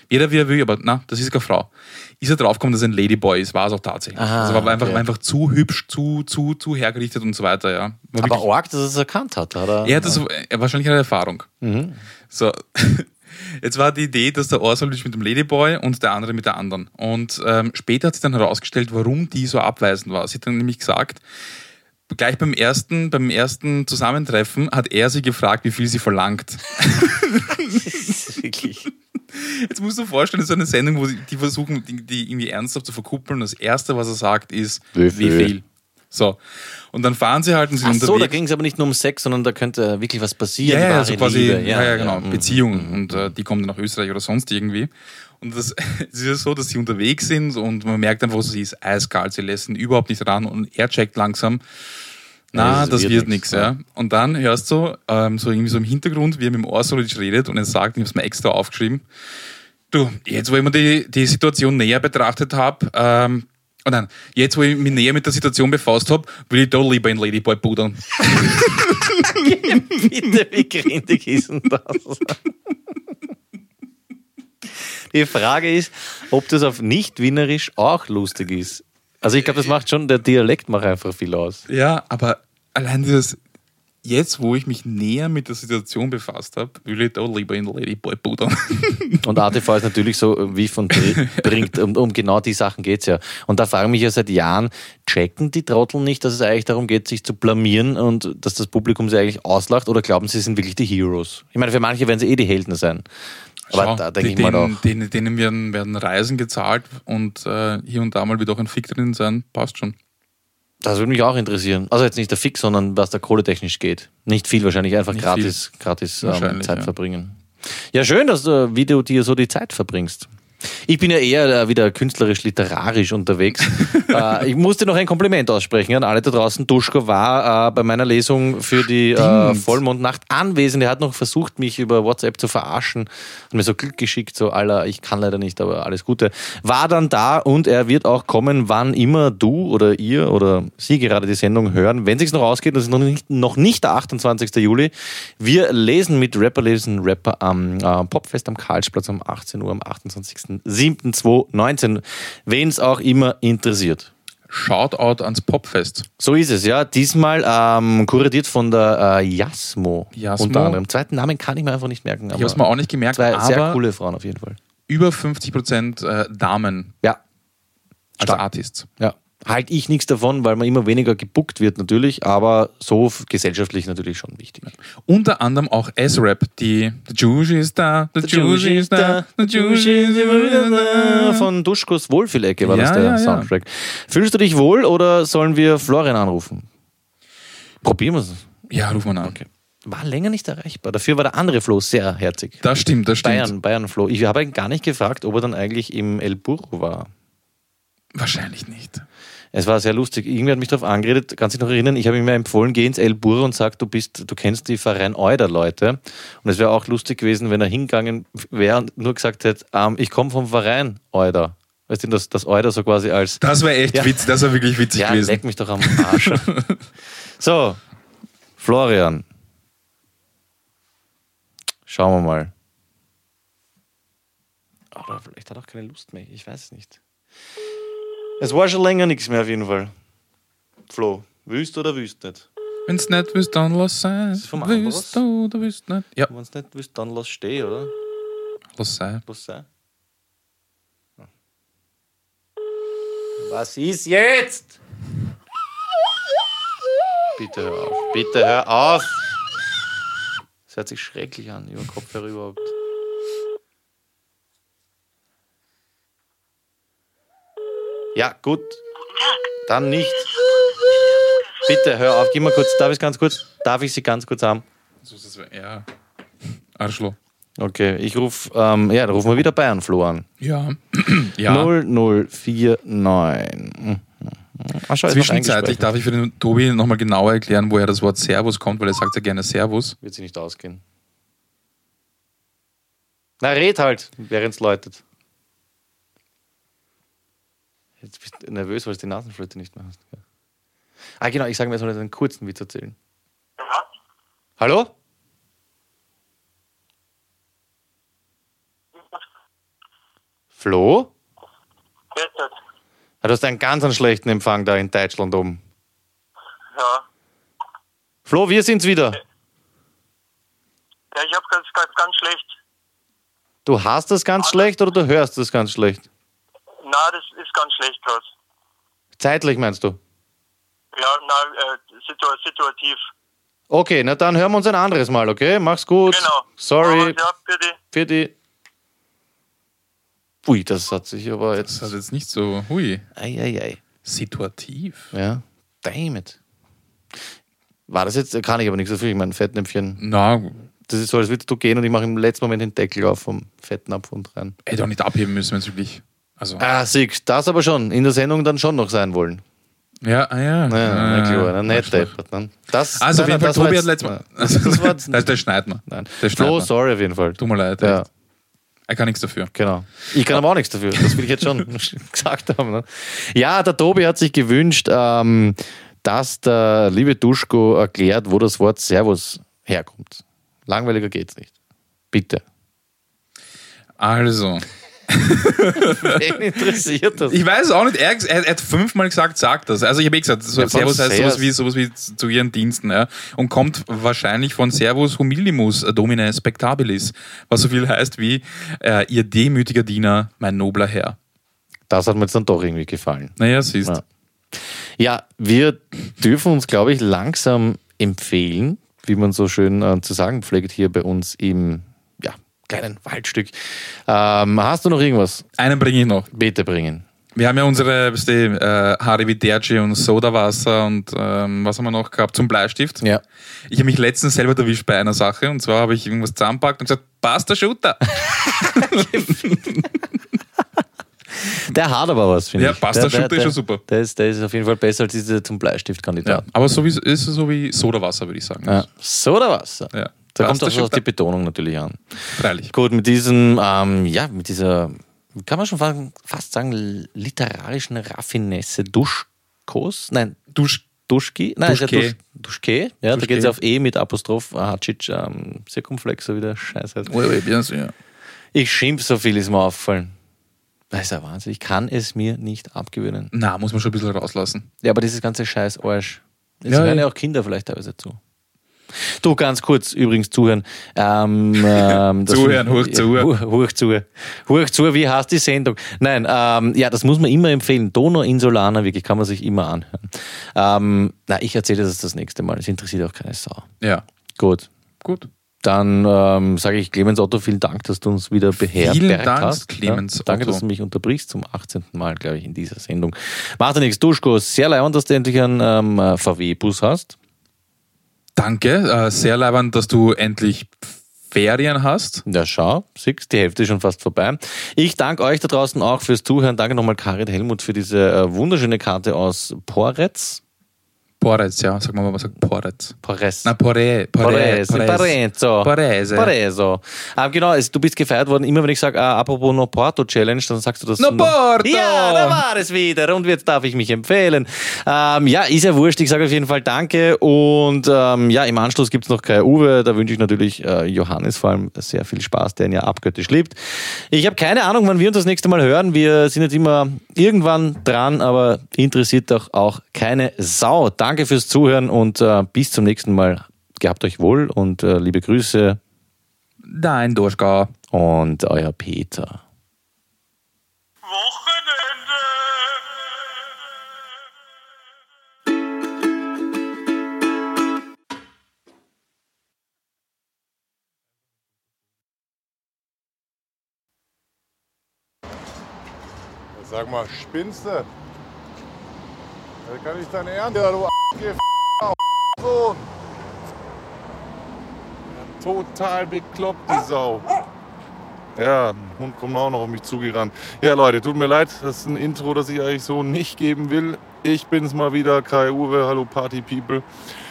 jeder wie er will, aber na, das ist keine Frau. Ist er draufgekommen, dass er ein Ladyboy ist, war es auch tatsächlich. Aha, also war einfach, okay. einfach zu hübsch, zu, zu, zu hergerichtet und so weiter, ja. War Aber arg, dass er es erkannt hat, oder? er hat das, er wahrscheinlich eine Erfahrung. So. Jetzt war die Idee, dass der Orsulic mit dem Ladyboy und der andere mit der anderen. Und ähm, später hat sich dann herausgestellt, warum die so abweisend war. Sie hat dann nämlich gesagt, gleich beim ersten, beim ersten Zusammentreffen hat er sie gefragt, wie viel sie verlangt. Wirklich. Jetzt musst du dir vorstellen, das ist eine Sendung, wo die versuchen, die, die irgendwie ernsthaft zu verkuppeln. Das erste, was er sagt, ist, Wie wie viel? viel. So. Und dann fahren sie halt und sind Ach so, da unterwegs. ging es aber nicht nur um Sex, sondern da könnte wirklich was passieren. Ja, ja, also quasi, Liebe. ja, ja, genau, mhm. Beziehungen. Und äh, die kommen dann nach Österreich oder sonst irgendwie. Und das es ist ja so, dass sie unterwegs sind und man merkt einfach, sie ist eiskalt, sie lässt ihn überhaupt nicht ran und er checkt langsam, na, das das, wird nichts, ja. Und dann hörst du ähm, so irgendwie so im Hintergrund, wie er mit dem Orsolic redet und er sagt, ich habe es mir extra aufgeschrieben, du, jetzt wo ich mir die, die Situation näher betrachtet habe, ähm, oh nein, jetzt wo ich mich näher mit der Situation befasst habe, will ich da lieber in Ladyboy pudern. Bitte, wie grindig ist denn das? Die Frage ist, ob das auf nicht-wienerisch auch lustig ist. Also ich glaube, das macht schon, der Dialekt macht einfach viel aus. Ja, aber allein dieses, jetzt wo ich mich näher mit der Situation befasst habe, will ich da lieber in Ladyboy pudern. Und ATV ist natürlich so, wie von bringt, um, um genau die Sachen geht's ja. Und da frage ich mich ja seit Jahren, checken die Trottel nicht, dass es eigentlich darum geht, sich zu blamieren und dass das Publikum sie eigentlich auslacht oder glauben sie, sie sind wirklich die Heroes? Ich meine, für manche werden sie eh die Helden sein. Aber Schau, da denke ich mal denen, auch. Denen, denen werden, werden Reisen gezahlt und äh, hier und da mal wird auch ein Fick drin sein, passt schon. Das würde mich auch interessieren. Also jetzt nicht der Fix, sondern was da kohletechnisch geht. Nicht viel wahrscheinlich, einfach Nicht gratis, gratis ähm, Zeit ja. verbringen. Ja, schön, dass du, wie du dir so die Zeit verbringst. Ich bin ja eher wieder künstlerisch-literarisch unterwegs. äh, ich musste noch ein Kompliment aussprechen an alle da draußen. Duschko war äh, bei meiner Lesung für die äh, Vollmondnacht anwesend. Er hat noch versucht, mich über WhatsApp zu verarschen. Hat mir so Glück geschickt, so aller, ich kann leider nicht, aber alles Gute. War dann da und er wird auch kommen, wann immer du oder ihr oder Sie gerade die Sendung hören. Wenn sich's noch ausgeht, das ist noch nicht, noch nicht der 28. Juli. Wir lesen mit Rapper lesen Rapper am äh, Popfest am Karlsplatz um 18 Uhr am 28.07.2019. Wen es auch immer interessiert. Shoutout ans Popfest. So ist es, ja. Diesmal ähm, kuratiert von der äh, Jasmo. Jasmo. Unter anderem. Zweiten Namen kann ich mir einfach nicht merken. Ich habe es mir auch nicht gemerkt, Zwei sehr coole Frauen auf jeden Fall. über 50% äh, Damen Ja. als Stark. Artists. Ja. Halte ich nichts davon, weil man immer weniger gebuckt wird natürlich, aber so gesellschaftlich natürlich schon wichtig. Unter anderem auch S-Rap, die The Juice ist da, The Juice ist da, The Juice ist da. Von Duschkos Wohlfühlecke war das Ja, der ja, ja. Soundtrack. Fühlst du dich wohl oder sollen wir Florian anrufen? Probieren wir es. Ja, ruf mal an. War länger nicht erreichbar. Dafür war der andere Flo sehr herzig. Das stimmt, das stimmt. Bayern, Bayern Flo. Ich habe ihn gar nicht gefragt, ob er dann eigentlich im El Burro war. Wahrscheinlich nicht. Es war sehr lustig. Irgendwer hat mich darauf angeredet, kannst du dich noch erinnern? Ich habe ihm empfohlen, geh ins El Burro und sag, du bist, du kennst die Verein Euder Leute. Und es wäre auch lustig gewesen, wenn er hingegangen wäre und nur gesagt hätte, ähm, ich komme vom Verein Euder. Weißt du, dass das Euder so quasi als Das wäre echt Ja. witzig, das wäre wirklich witzig Ja, gewesen. leck mich doch am Arsch. so, Florian. Schauen wir mal. Oder vielleicht hat er auch keine Lust mehr. Ich weiß es nicht. Es war schon länger nichts mehr auf jeden Fall. Flo, wüst oder wüst nicht? Wenn's nicht wüsst, dann lass sein. ist vom Wüsst Amboss? oder wüsst nicht. Ja, Wenn es nicht wüsst, dann lass stehen, oder? lass sein. Was sein? Was ist jetzt? Bitte hör auf. Bitte hör auf. Das hört sich schrecklich an, über den Kopfhörer überhaupt. Ja, gut. Dann nicht. Bitte hör auf. Gib mal kurz. Darf ich ganz kurz? Darf ich sie ganz kurz haben? So ist es, ja. Arschloch. Okay, ich rufe, ähm, ja, dann rufen wir wieder Bayern Flo an. Ja. ja. 0049. Mhm. Ah, schau, ist noch Zwischenzeitlich darf ich für den Tobi nochmal genauer erklären, woher das Wort Servus kommt, weil er sagt ja gerne Servus. Wird sie nicht ausgehen. Na, red halt, während es läutet. Jetzt bist du nervös, weil du die Nasenflöte nicht mehr hast. gell? Ah, genau, ich sage mir, er soll jetzt einen kurzen Witz erzählen. Hallo? Flo? Ah, Du hast einen ganz einen schlechten Empfang da in Deutschland oben. ja. Flo, wir sind's wieder. Ja, ich habe ganz, ganz, ganz schlecht. Du hast das ganz schlecht oder du hörst das ganz schlecht? Na, das ist ganz schlecht gerade. Zeitlich meinst du? Ja, na, äh, situ situativ. Okay, na dann hören wir uns ein anderes Mal, okay? Mach's gut. Genau. Sorry. Ja, bitte. Für die. Ui, das hat sich aber Das jetzt. hat jetzt nicht so, hui, Eieiei. situativ. Ja. Damn it. War das jetzt? Kann ich aber nichts dafür. Ich meine, Fettnäpfchen. Na, Das ist so, als würdest du gehen und ich mache im letzten Moment den Deckel auf vom Fettnapf und rein. hätte auch nicht abheben müssen, wenn es wirklich. Also, Ah, siehst das aber schon. In der Sendung dann schon noch sein wollen. ja, ah, ja. Ja, na klar, na, nicht deppert, ne? Das, Also, auf nein, jeden Fall, Tobi hat letztes Mal. nein, Das, war jetzt, das, der schneidet man. nein. Der schneidet Flo, man. sorry auf jeden Fall. Tut mir leid. Ja. echt. Er kann nichts dafür. Genau. Ich kann aber auch nichts dafür. Das will ich jetzt schon gesagt haben. Ne? Ja, der Tobi hat sich gewünscht, ähm, dass der liebe Duschko erklärt, wo das Wort Servus herkommt. Langweiliger geht's nicht. Bitte. Also, Wen interessiert das? ich weiß auch nicht, er, er, er hat fünfmal gesagt, sagt das. Also ich habe eh gesagt, so, Ja, Servus heißt sowas wie, sowas wie zu ihren Diensten. Ja? Und kommt wahrscheinlich von Servus humilimus domine spectabilis, was so viel heißt wie äh, ihr demütiger Diener, mein nobler Herr. Das hat mir jetzt dann doch irgendwie gefallen. Naja, siehst. Ja. Ja, wir dürfen uns, glaube ich, langsam empfehlen, wie man so schön äh, zu sagen pflegt, hier bei uns im kleinen Waldstück. Ähm, hast du noch irgendwas? Einen bringe ich noch. Bitte bringen. Wir haben ja unsere du, äh, Hariviterci und Sodawasser und ähm, was haben wir noch gehabt zum Bleistift. Ja. Ich habe mich letztens selber erwischt bei einer Sache und zwar habe ich irgendwas zusammenpackt und gesagt, der Shooter. Der hat aber was, finde Ja, ich. der, das stimmt, der ist schon super. Der ist, der ist auf jeden Fall besser als diese zum Ja, Bleistiftkandidat. aber so wie, ist es so wie Sodawasser, würde ich sagen. Ja. So oder was? Ja. Da kommt auch so auf die Betonung natürlich an. Freilich. Gut, mit diesem, ähm, ja, mit dieser, kann man schon fa- fast sagen, literarischen Raffinesse Duschkos? Nein, Dusch, Duschki? Nein, ist ja Duschke. Dusch, Duschke. Ja, da Duschke. geht es auf E mit Apostroph, Hacic, ähm, Zirkumflexer wieder, scheiße. ja. Ich schimpf so viel, ist mir aufgefallen. Das ist ja Wahnsinn. Ich kann es mir nicht abgewöhnen. Na, muss man schon ein bisschen rauslassen. Ja, aber dieses ganze Scheiß Arsch. Es Ja, hören ja. ja auch Kinder vielleicht teilweise zu. Du, ganz kurz, übrigens zuhören. Ähm, ähm, Zuhören, hoch zu. Hoch, hoch zu. Hoch zu, wie heißt die Sendung? Nein, ähm, ja, das muss man immer empfehlen. Donau Insulana, wirklich, kann man sich immer anhören. Ähm, na, ich erzähle das das nächste Mal. Es interessiert auch keine Sau. Ja. Gut. Gut. Dann ähm, sage ich Clemens Otto, vielen Dank, dass du uns wieder beherbergt Dank, hast. Clemens ja, danke, Otto. dass du mich unterbrichst zum 18. Mal, glaube ich, in dieser Sendung. Ja nichts, Duschko, sehr leid, dass du endlich einen ähm, VW-Bus hast. Danke. Äh, sehr leibend, dass du endlich Ferien hast. Ja, schau, siehst, die Hälfte ist schon fast vorbei. Ich danke euch da draußen auch fürs Zuhören. Danke nochmal Karin Helmut für diese äh, wunderschöne Karte aus Poretz. Porez, ja. Sag mal, was sagt Porez? Porres. Na, Pore, Pore, Porese, Parezo. Porese. Pareso. Ähm, genau, es, du bist gefeiert worden. Immer wenn ich sage, äh, apropos No Porto Challenge, dann sagst du das. No Porto! Ja, da war es wieder. Und jetzt darf ich mich empfehlen. Ähm, ja, ist ja wurscht. Ich sage auf jeden Fall Danke. Und ähm, ja, im Anschluss gibt es noch Kai Uwe. Da wünsche ich natürlich äh, Johannes vor allem sehr viel Spaß, der ihn ja abgöttisch liebt. Ich habe keine Ahnung, wann wir uns das nächste Mal hören. Wir sind jetzt immer irgendwann dran, aber interessiert doch auch keine Sau. Danke fürs Zuhören und äh, bis zum nächsten Mal. Gehabt euch wohl und äh, liebe Grüße Dein Durchgau. und euer Peter. Wochenende. Sag mal, spinnst du? Das kann nicht dein Ernst, ja, du so. Total bekloppt, die Sau. Ja, ein Hund kommt auch noch auf mich zugerannt. Ja, Leute, tut mir leid, das ist ein Intro, das ich eigentlich so nicht geben will. Ich bin's mal wieder, Kai Uwe, hallo Party People.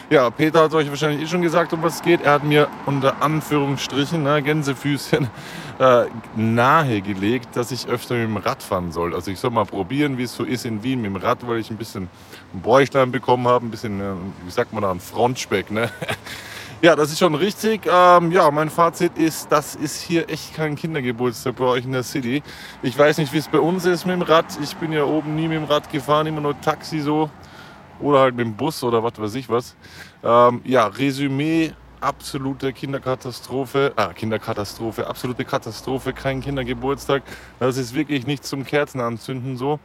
Ja, Peter hat euch wahrscheinlich eh schon gesagt, um was es geht. Er hat mir unter Anführungsstrichen, ne, Gänsefüßchen, äh, nahegelegt, dass ich öfter mit dem Rad fahren soll. Also ich soll mal probieren, wie es so ist in Wien mit dem Rad, weil ich ein bisschen ein Bräuchlein bekommen habe, ein bisschen, äh, wie sagt man da, ein Frontspeck. Ne? Ja, das ist schon richtig. Ähm, ja, mein Fazit ist, das ist hier echt kein Kindergeburtstag bei euch in der City. Ich weiß nicht, wie es bei uns ist mit dem Rad. Ich bin ja oben nie mit dem Rad gefahren, immer nur Taxi so. Oder halt mit dem Bus oder was weiß ich was. Ähm, ja, Resümee, absolute Kinderkatastrophe. Ah, Kinderkatastrophe, absolute Katastrophe, kein Kindergeburtstag. Das ist wirklich nicht zum Kerzen anzünden so.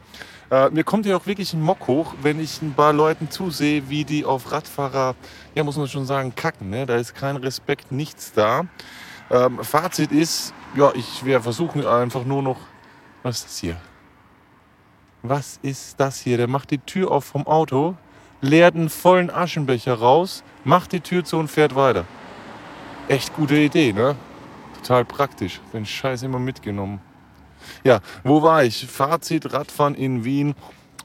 Äh, mir kommt ja auch wirklich ein Mock hoch, wenn ich ein paar Leuten zusehe, wie die auf Radfahrer, ja muss man schon sagen, kacken. Ne? Da ist kein Respekt, nichts da. Ähm, Fazit ist, ja, ich werde versuchen einfach nur noch, was ist das hier? Was ist das hier? Der macht die Tür auf vom Auto, leert einen vollen Aschenbecher raus, macht die Tür zu und fährt weiter. Echt gute Idee, ne? Total praktisch. Den Scheiß immer mitgenommen. Ja, wo war ich? Fazit, Radfahren in Wien.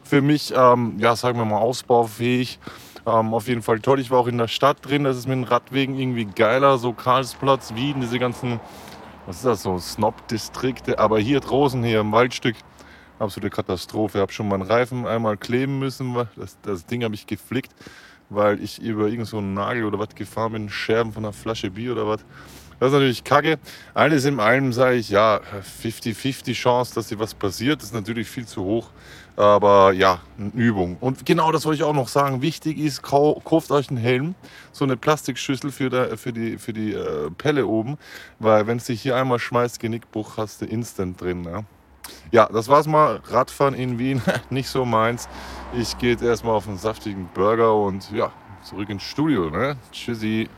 Für mich, ähm, ja, sagen wir mal, ausbaufähig. Ähm, auf jeden Fall toll. Ich war auch in der Stadt drin. Das ist mit den Radwegen irgendwie geiler. So Karlsplatz, Wien, diese ganzen, was ist das, so Snob-Distrikte. Aber hier draußen, hier im Waldstück, absolute Katastrophe. Ich habe schon meinen Reifen einmal kleben müssen. Das, das Ding habe ich geflickt, weil ich über irgend so Nagel oder was gefahren bin, Scherben von einer Flasche Bier oder was. Das ist natürlich kacke. Alles in allem sage ich, ja, 50-50 Chance, dass hier was passiert. Das ist natürlich viel zu hoch. Aber ja, eine Übung. Und genau das wollte ich auch noch sagen. Wichtig ist, kau kauft euch einen Helm. So eine Plastikschüssel für, der, für die, für die äh, Pelle oben. Weil wenn es dich hier einmal schmeißt, Genickbruch, hast du instant drin. Ja? Ja, das war's mal. Radfahren in Wien, nicht so meins. Ich gehe jetzt erstmal auf einen saftigen Burger und ja, zurück ins Studio. Ne? Tschüssi.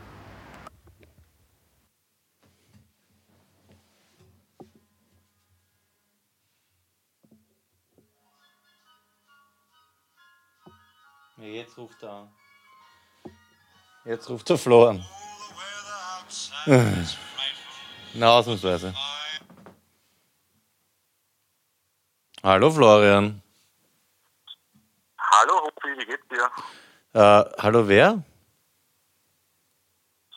Jetzt ruft er an. Jetzt ruft der Flo an. Na, ausnahmsweise. Hallo Florian. Hallo, Hupfi, wie geht's dir? Äh, hallo wer?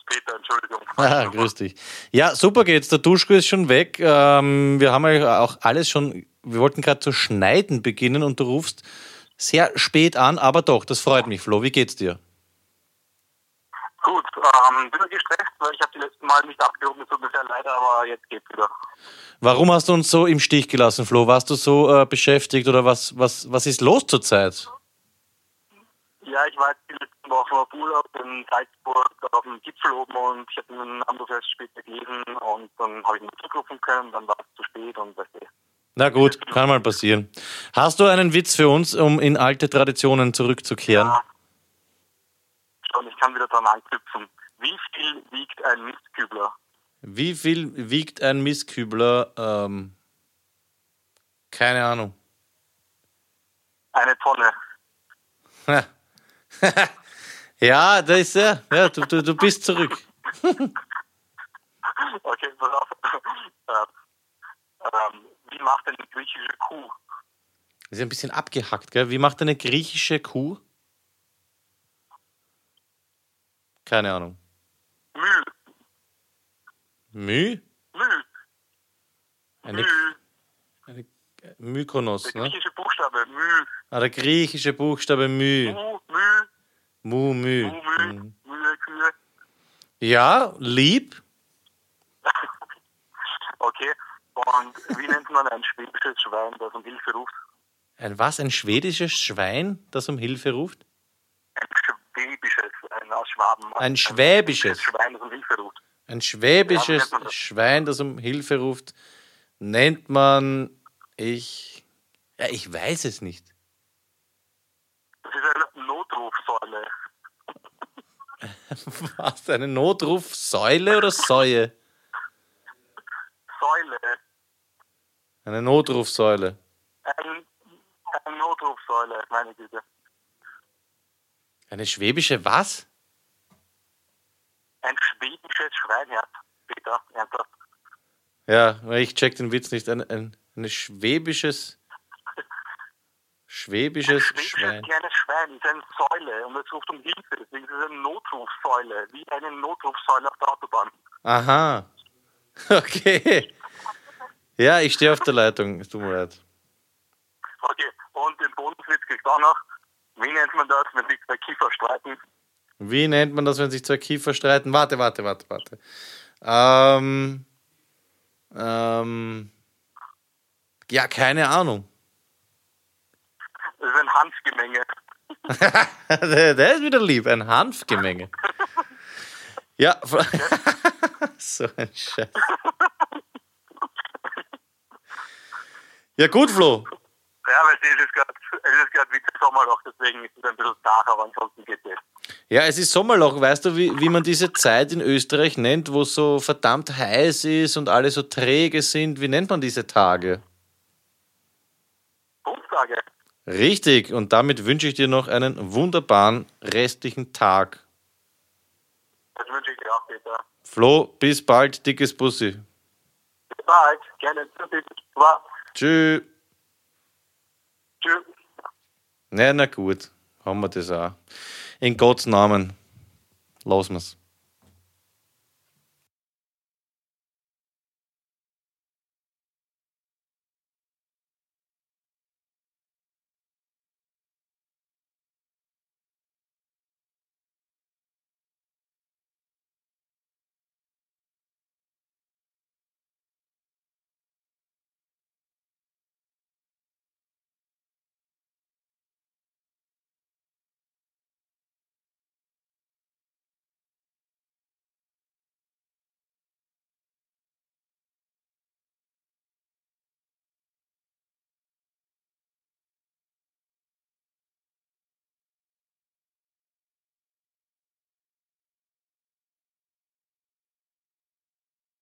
Peter, Entschuldigung. Ah, grüß dich. Ja, super geht's. Der Duschko ist schon weg. Ähm, wir haben ja auch alles schon, wir wollten gerade zu schneiden beginnen und du rufst sehr spät an, aber doch, das freut mich, Flo. Wie geht's dir? Gut, ähm, bisschen gestresst, weil ich habe die letzten Mal nicht abgehoben, es tut mir sehr leid, aber jetzt geht's wieder. Warum hast du uns so im Stich gelassen, Flo? Warst du so äh, beschäftigt oder was, was, was ist los zurzeit? Ja, ich war jetzt die letzten Wochen auf Urlaub in Salzburg auf dem Gipfel oben und ich habe den Anruf erst später gelesen und dann habe ich nicht zurückrufen können, dann war es zu spät und weißt du. Na gut, kann mal passieren. Hast du einen Witz für uns, um in alte Traditionen zurückzukehren? Ja. Schon, ich kann wieder dran anknüpfen. Wie viel wiegt ein Mistkübler? Wie viel wiegt ein Mistkübler? Ähm, keine Ahnung. Eine Tonne. ja, da ist er. Ja, du, du, du bist zurück. Okay, pass auf. ähm, ähm, wie macht eine griechische Kuh? Das ist ein bisschen abgehackt, gell? Wie macht eine griechische Kuh? Keine Ahnung. Müh. Mü? Müh. Eine, eine Mykonos, Der ne? griechische Buchstabe. Müh. Ah, der griechische Buchstabe Mü. Mu, Müh. Mu, Mü. Mu, Müh. Mhm. Ja, lieb. Okay. Und wie nennt man ein schwäbisches Schwein, das um Hilfe ruft? Ein was? Ein schwedisches Schwein, das um Hilfe ruft? Ein schwäbisches, ein aus Schwaben. Ein schwäbisches. Schwein, das um Hilfe ruft. Ein schwäbisches? Schwein, das um Hilfe ruft, nennt man ich. Ja, ich weiß es nicht. Das ist eine Notrufsäule. Was? Eine Notrufsäule oder Säue? Säule. Eine Notrufsäule. Ein, eine Notrufsäule, meine Güte. Eine schwäbische was? Ein schwäbisches Schweinherz, Peter. Ernsthaft. Ja, ich check den Witz nicht. Ein, ein, ein schwäbisches. Schwäbisches Schwäbisches Schwein. kleines Schwein ist eine Säule und es ruft um Hilfe. Deswegen ist es eine Notrufsäule, wie eine Notrufsäule auf der Autobahn. Aha. Okay. Ja, ich stehe auf der Leitung. Es tut mir leid. Okay, und den Bonuswitz kriegt auch noch. Wie nennt man das, wenn sich zwei Kiefer streiten? Wie nennt man das, wenn sich zwei Kiefer streiten? Warte, warte, warte, warte. Ähm, ähm, ja, keine Ahnung. Das ist ein Hanfgemenge. der, ist wieder lieb, ein Hanfgemenge. Ja, so ein Scheiß. Ja, gut, Flo. Ja, weil es ist gerade es ist gerade Winter Sommerloch, deswegen ist es ein bisschen zart, aber ansonsten geht es. Ja, es ist Sommerloch. Weißt du, wie, wie man diese Zeit in Österreich nennt, wo es so verdammt heiß ist und alle so träge sind? Wie nennt man diese Tage? Punkttage. Richtig, und damit wünsche ich dir noch einen wunderbaren restlichen Tag. Das wünsche ich dir auch, Peter. Flo, bis bald, dickes Bussi. Bis bald. Gerne. Tschüss. Tschüss. Na, na gut, haben wir das auch. In Gottes Namen. Lassen wir's.